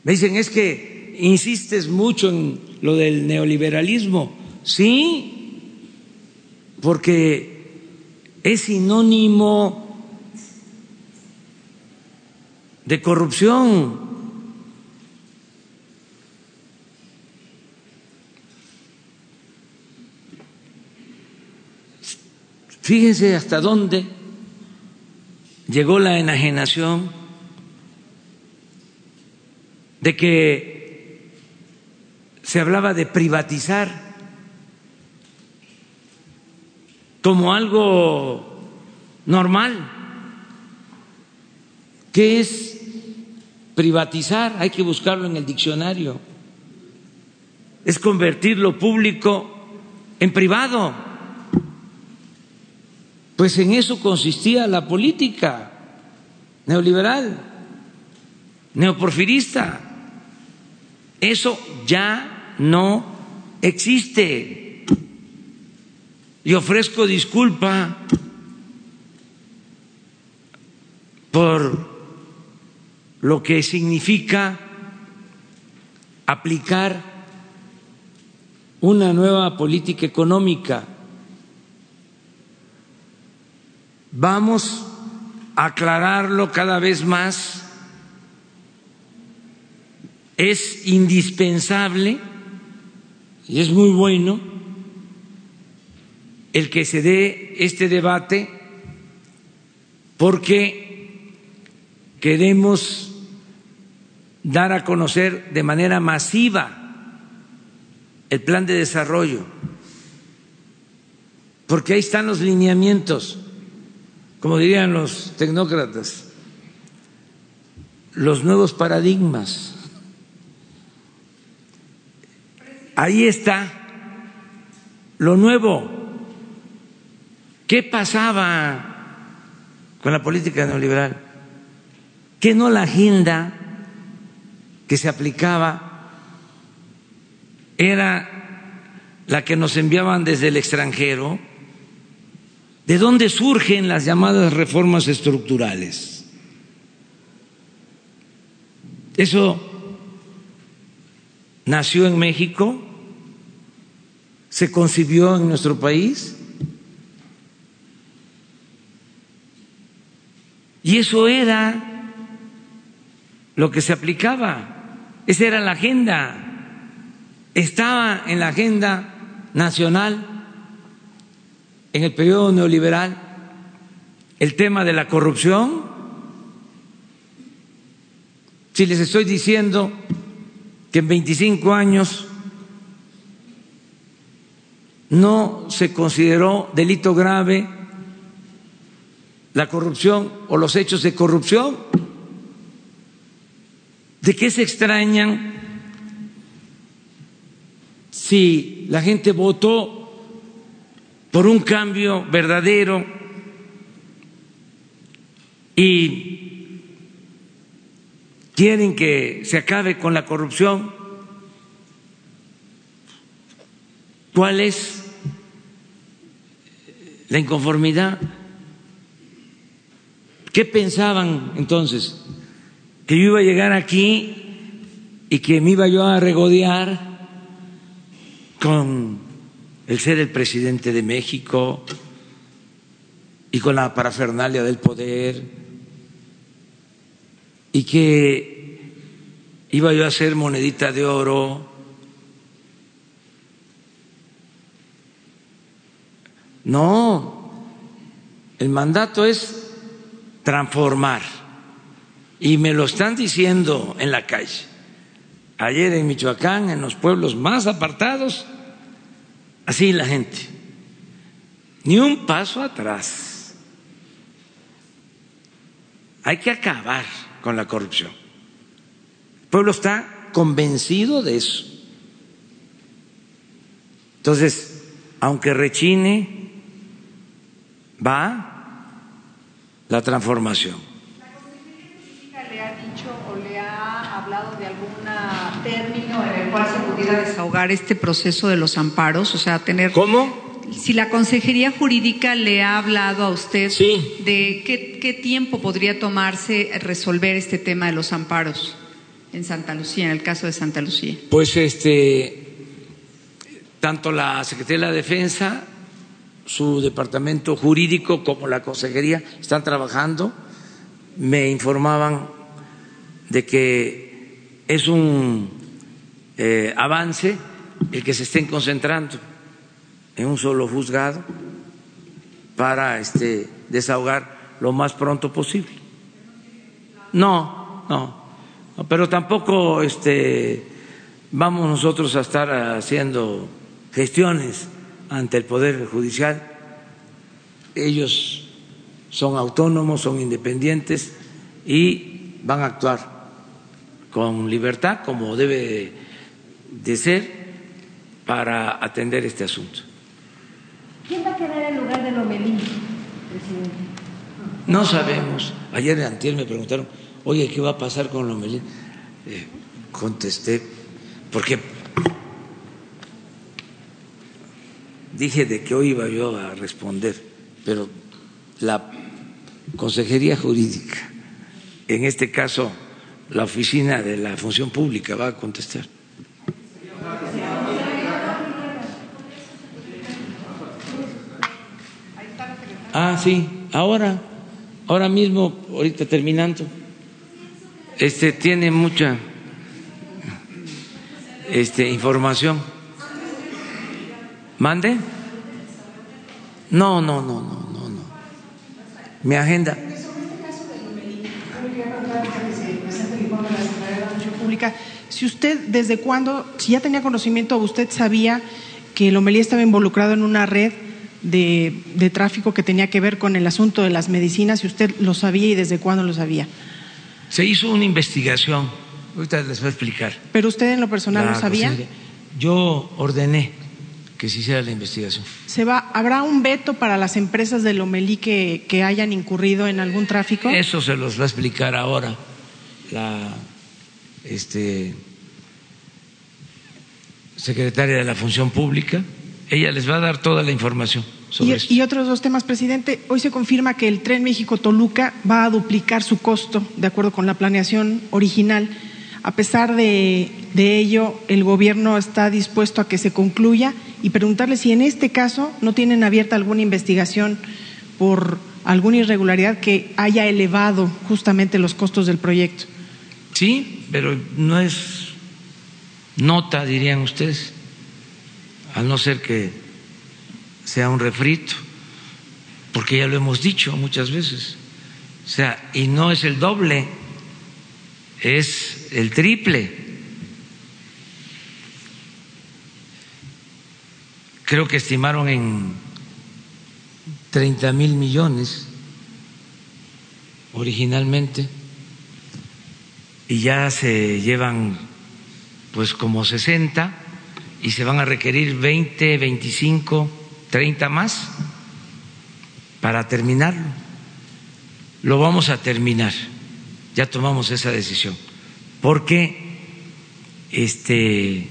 Me dicen, es que insistes mucho en lo del neoliberalismo. Sí, porque es sinónimo de corrupción. Fíjense hasta dónde llegó la enajenación de que se hablaba de privatizar como algo normal. ¿Qué es privatizar? Hay que buscarlo en el diccionario. Es convertir lo público en privado. Pues en eso consistía la política neoliberal, neoporfirista. Eso ya no existe. Y ofrezco disculpa por lo que significa aplicar una nueva política económica Vamos a aclararlo cada vez más. Es indispensable y es muy bueno el que se dé este debate porque queremos dar a conocer de manera masiva el plan de desarrollo, porque ahí están los lineamientos como dirían los tecnócratas, los nuevos paradigmas. Ahí está lo nuevo. ¿Qué pasaba con la política neoliberal? ¿Qué no la agenda que se aplicaba era la que nos enviaban desde el extranjero? ¿De dónde surgen las llamadas reformas estructurales? Eso nació en México, se concibió en nuestro país y eso era lo que se aplicaba, esa era la agenda, estaba en la agenda nacional en el periodo neoliberal el tema de la corrupción? Si les estoy diciendo que en 25 años no se consideró delito grave la corrupción o los hechos de corrupción, ¿de qué se extrañan si la gente votó por un cambio verdadero y quieren que se acabe con la corrupción, ¿cuál es la inconformidad? ¿Qué pensaban entonces? Que yo iba a llegar aquí y que me iba yo a regodear con el ser el presidente de México y con la parafernalia del poder y que iba yo a ser monedita de oro. No, el mandato es transformar y me lo están diciendo en la calle. Ayer en Michoacán, en los pueblos más apartados, Así la gente. Ni un paso atrás. Hay que acabar con la corrupción. El pueblo está convencido de eso. Entonces, aunque rechine, va la transformación. Cual se pudiera desahogar este proceso de los amparos? O sea, tener. ¿Cómo? Si la Consejería Jurídica le ha hablado a usted Sí. de qué, qué tiempo podría tomarse resolver este tema de los amparos en Santa Lucía, en el caso de Santa Lucía. Pues este, tanto la Secretaría de la Defensa, su departamento jurídico como la Consejería están trabajando. Me informaban de que es un eh, avance el que se estén concentrando en un solo juzgado para este, desahogar lo más pronto posible. No, no, no, pero tampoco este, vamos nosotros a estar haciendo gestiones ante el Poder Judicial. Ellos son autónomos, son independientes y van a actuar con libertad, como debe de ser, para atender este asunto. ¿Quién va a quedar en lugar de Lomelí, presidente? No sabemos. Ayer Antier me preguntaron, oye, ¿qué va a pasar con Lomelín? Eh, contesté, porque dije de que hoy iba yo a responder, pero la Consejería Jurídica, en este caso la Oficina de la Función Pública, va a contestar. Ah, sí, ahora, ahora mismo, ahorita terminando. Este tiene mucha este información. ¿Mande? No, no, no, no, no, no. Mi agenda. Pública. Si usted, ¿desde cuándo, si ya tenía conocimiento, usted sabía que Lomelí estaba involucrado en una red de, de tráfico que tenía que ver con el asunto de las medicinas? Si usted lo sabía y desde cuándo lo sabía. Se hizo una investigación, ahorita les voy a explicar. ¿Pero usted en lo personal La lo sabía? consejería. Yo ordené que se hiciera la investigación. ¿Se va, ¿Habrá un veto para las empresas de Lomelí que, que hayan incurrido en algún tráfico? Eso se los va a explicar ahora la este, secretaria de la Función Pública. Ella les va a dar toda la información sobre Y, esto. y otros dos temas, presidente. Hoy se confirma que el tren México-Toluca va a duplicar su costo, de acuerdo con la planeación original. A pesar de, de ello, el gobierno está dispuesto a que se concluya y preguntarle si en este caso no tienen abierta alguna investigación por alguna irregularidad que haya elevado justamente los costos del proyecto. Sí, pero no es nota, dirían ustedes, al no ser que sea un refrito, porque ya lo hemos dicho muchas veces. O sea, y no es el doble, es el triple. Creo que estimaron en 30 mil millones originalmente y ya se llevan pues como 60 y se van a requerir 20, 25, 30 más para terminarlo. Lo vamos a terminar. Ya tomamos esa decisión. Porque este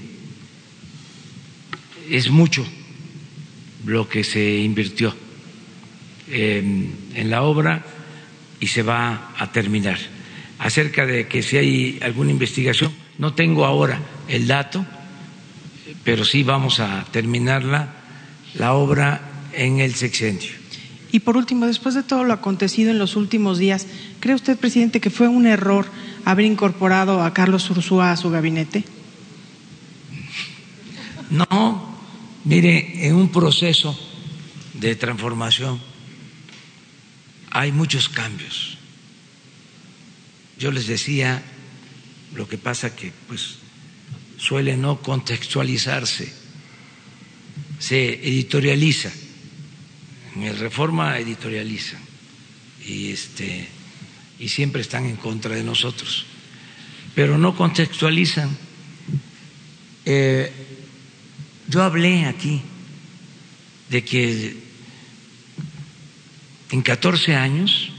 es mucho lo que se invirtió en, en la obra y se va a terminar. Acerca de que si hay alguna investigación, no tengo ahora el dato, pero sí vamos a terminarla, la obra en el sexenio. Y por último, después de todo lo acontecido en los últimos días, ¿cree usted, presidente, que fue un error haber incorporado a Carlos Ursúa a su gabinete? No, mire, en un proceso de transformación hay muchos cambios. Yo les decía, lo que pasa que pues suele no contextualizarse, se editorializa, en el Reforma editorializa y este y siempre están en contra de nosotros, pero no contextualizan. Eh, yo hablé aquí de que en 14 años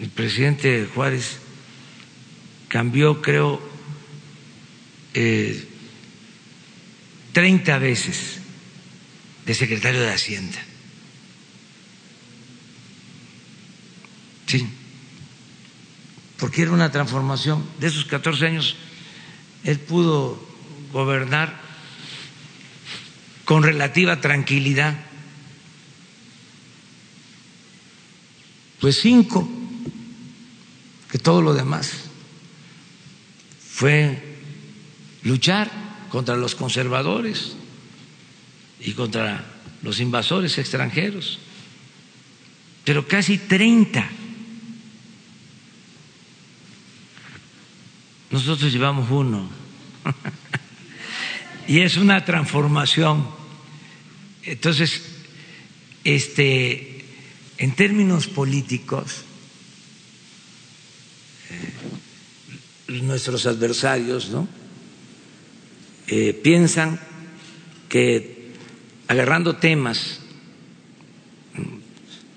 el presidente Juárez cambió, creo, eh, 30 veces de secretario de Hacienda. Sí, porque era una transformación. De esos 14 años, él pudo gobernar con relativa tranquilidad. Pues cinco, que todo lo demás fue luchar contra los conservadores y contra los invasores extranjeros, pero casi 30. Nosotros llevamos uno. y es una transformación. Entonces, este, en términos políticos, eh, nuestros adversarios ¿no? Eh, piensan que agarrando temas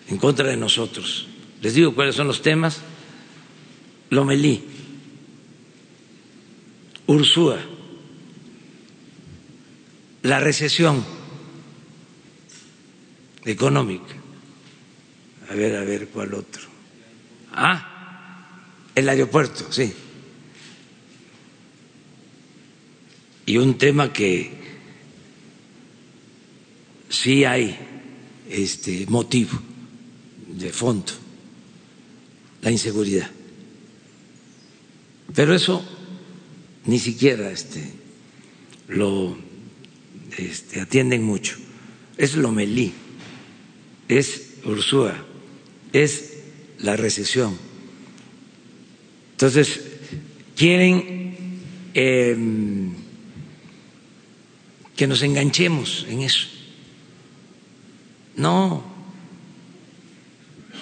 en contra de nosotros, les digo cuáles son los temas, Lomelí, Ursúa, la recesión económica. A ver, a ver, ¿cuál otro? Ah, el aeropuerto, sí. Y un tema que sí hay este motivo de fondo, la inseguridad. Pero eso ni siquiera este, lo este, atienden mucho. Es Lomelí, es Ursúa, es la recesión. Entonces, quieren em, que nos enganchemos en eso. No,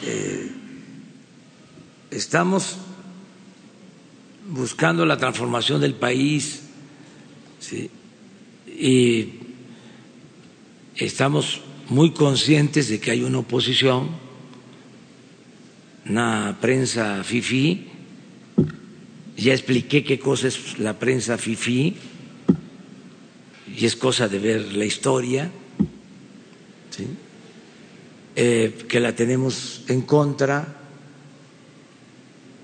eh, estamos buscando la transformación del país ¿sí? y estamos muy conscientes de que hay una oposición, una prensa FIFI, ya expliqué qué cosa es la prensa FIFI y es cosa de ver la historia, ¿sí? eh, que la tenemos en contra.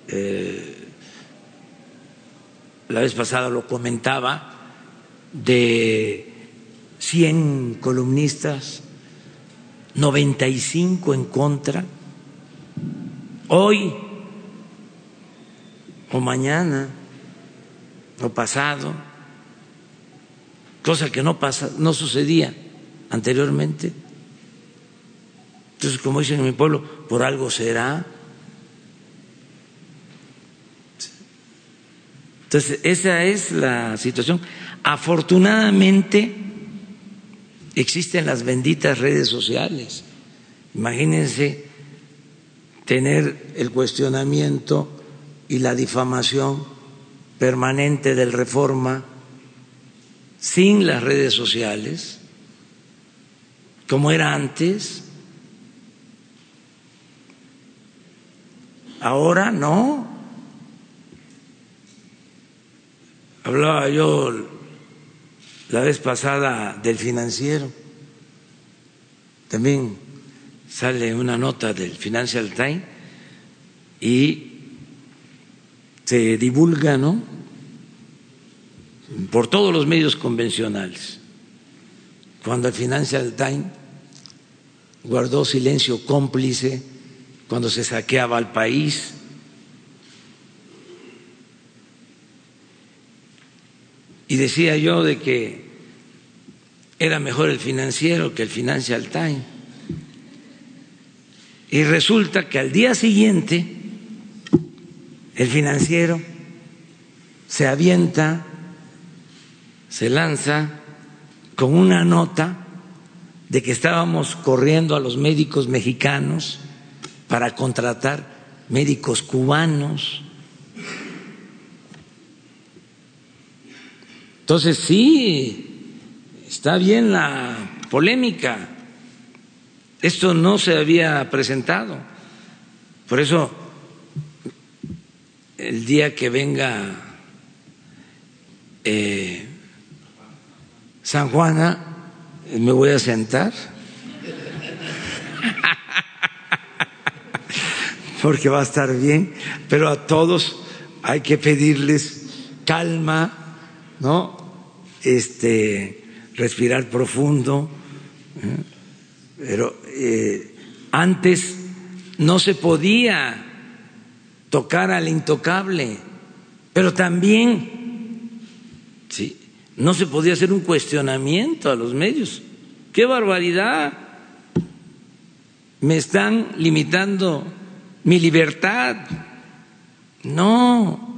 Eh, la vez pasada lo comentaba, de 100 columnistas, 95 en contra. Hoy o mañana o pasado, cosa que no pasa, no sucedía anteriormente. Entonces, como dicen en mi pueblo, por algo será. Entonces, esa es la situación. Afortunadamente, existen las benditas redes sociales. Imagínense tener el cuestionamiento y la difamación permanente del reforma sin las redes sociales, como era antes. Ahora no. Hablaba yo la vez pasada del financiero. También sale una nota del Financial Times y se divulga, ¿no? Por todos los medios convencionales. Cuando el Financial Times guardó silencio cómplice cuando se saqueaba al país. Y decía yo de que era mejor el financiero que el Financial Times. Y resulta que al día siguiente el financiero se avienta, se lanza con una nota de que estábamos corriendo a los médicos mexicanos para contratar médicos cubanos. Entonces sí, está bien la polémica. Esto no se había presentado. Por eso, el día que venga eh, San Juana, me voy a sentar. Porque va a estar bien, pero a todos hay que pedirles calma, ¿no? Este, respirar profundo. ¿eh? Pero eh, antes no se podía tocar al intocable, pero también sí, no se podía hacer un cuestionamiento a los medios. ¡Qué barbaridad! Me están limitando mi libertad. No,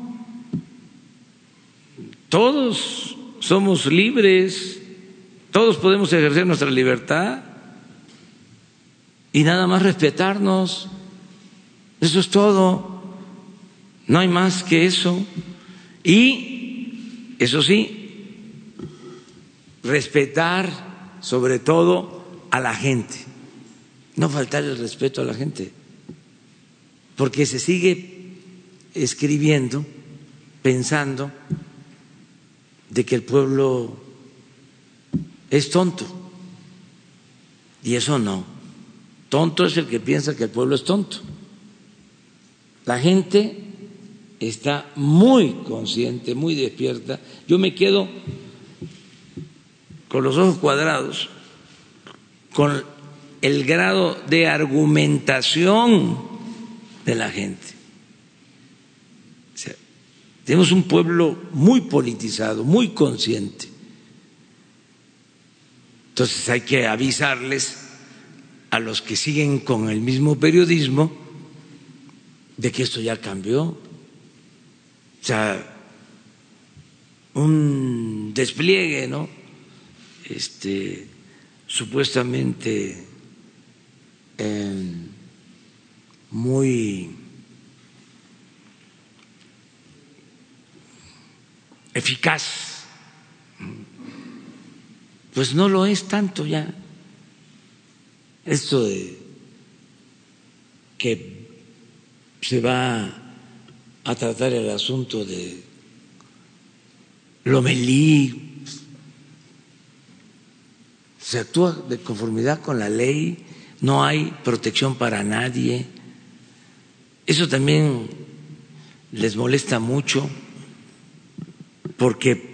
todos somos libres, todos podemos ejercer nuestra libertad y nada más respetarnos. Eso es todo. No hay más que eso. Y, eso sí, respetar sobre todo a la gente. No faltar el respeto a la gente. Porque se sigue escribiendo, pensando de que el pueblo es tonto. Y eso no. Tonto es el que piensa que el pueblo es tonto. La gente está muy consciente, muy despierta. Yo me quedo con los ojos cuadrados, con el grado de argumentación de la gente. tenemos un pueblo muy politizado, muy consciente. Entonces hay que avisarles a los que siguen con el mismo periodismo de que esto ya cambió. O sea, un despliegue, ¿no? Este, supuestamente eh, muy eficaz, pues no lo es tanto ya. Esto de que se va a tratar el asunto de Lomelí, se actúa de conformidad con la ley, no hay protección para nadie. Eso también les molesta mucho porque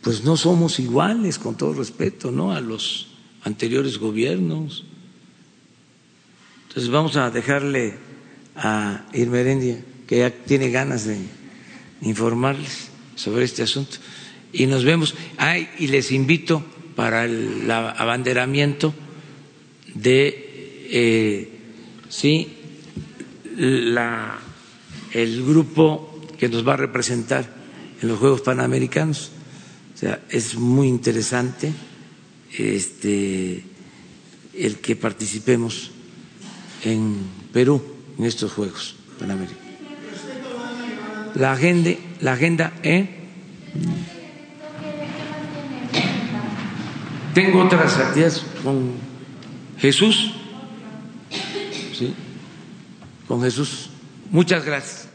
pues no somos iguales, con todo respeto, ¿no? a los anteriores gobiernos. Entonces vamos a dejarle a Irmerendia, que ya tiene ganas de informarles sobre este asunto. Y nos vemos. Ay, y les invito para el abanderamiento de eh, sí la, el grupo que nos va a representar en los Juegos Panamericanos. O sea, es muy interesante este, el que participemos en Perú en estos Juegos Panamericanos. La agenda, la agenda, ¿eh? Tengo otras actividades con Jesús, ¿sí? Con Jesús. Muchas gracias.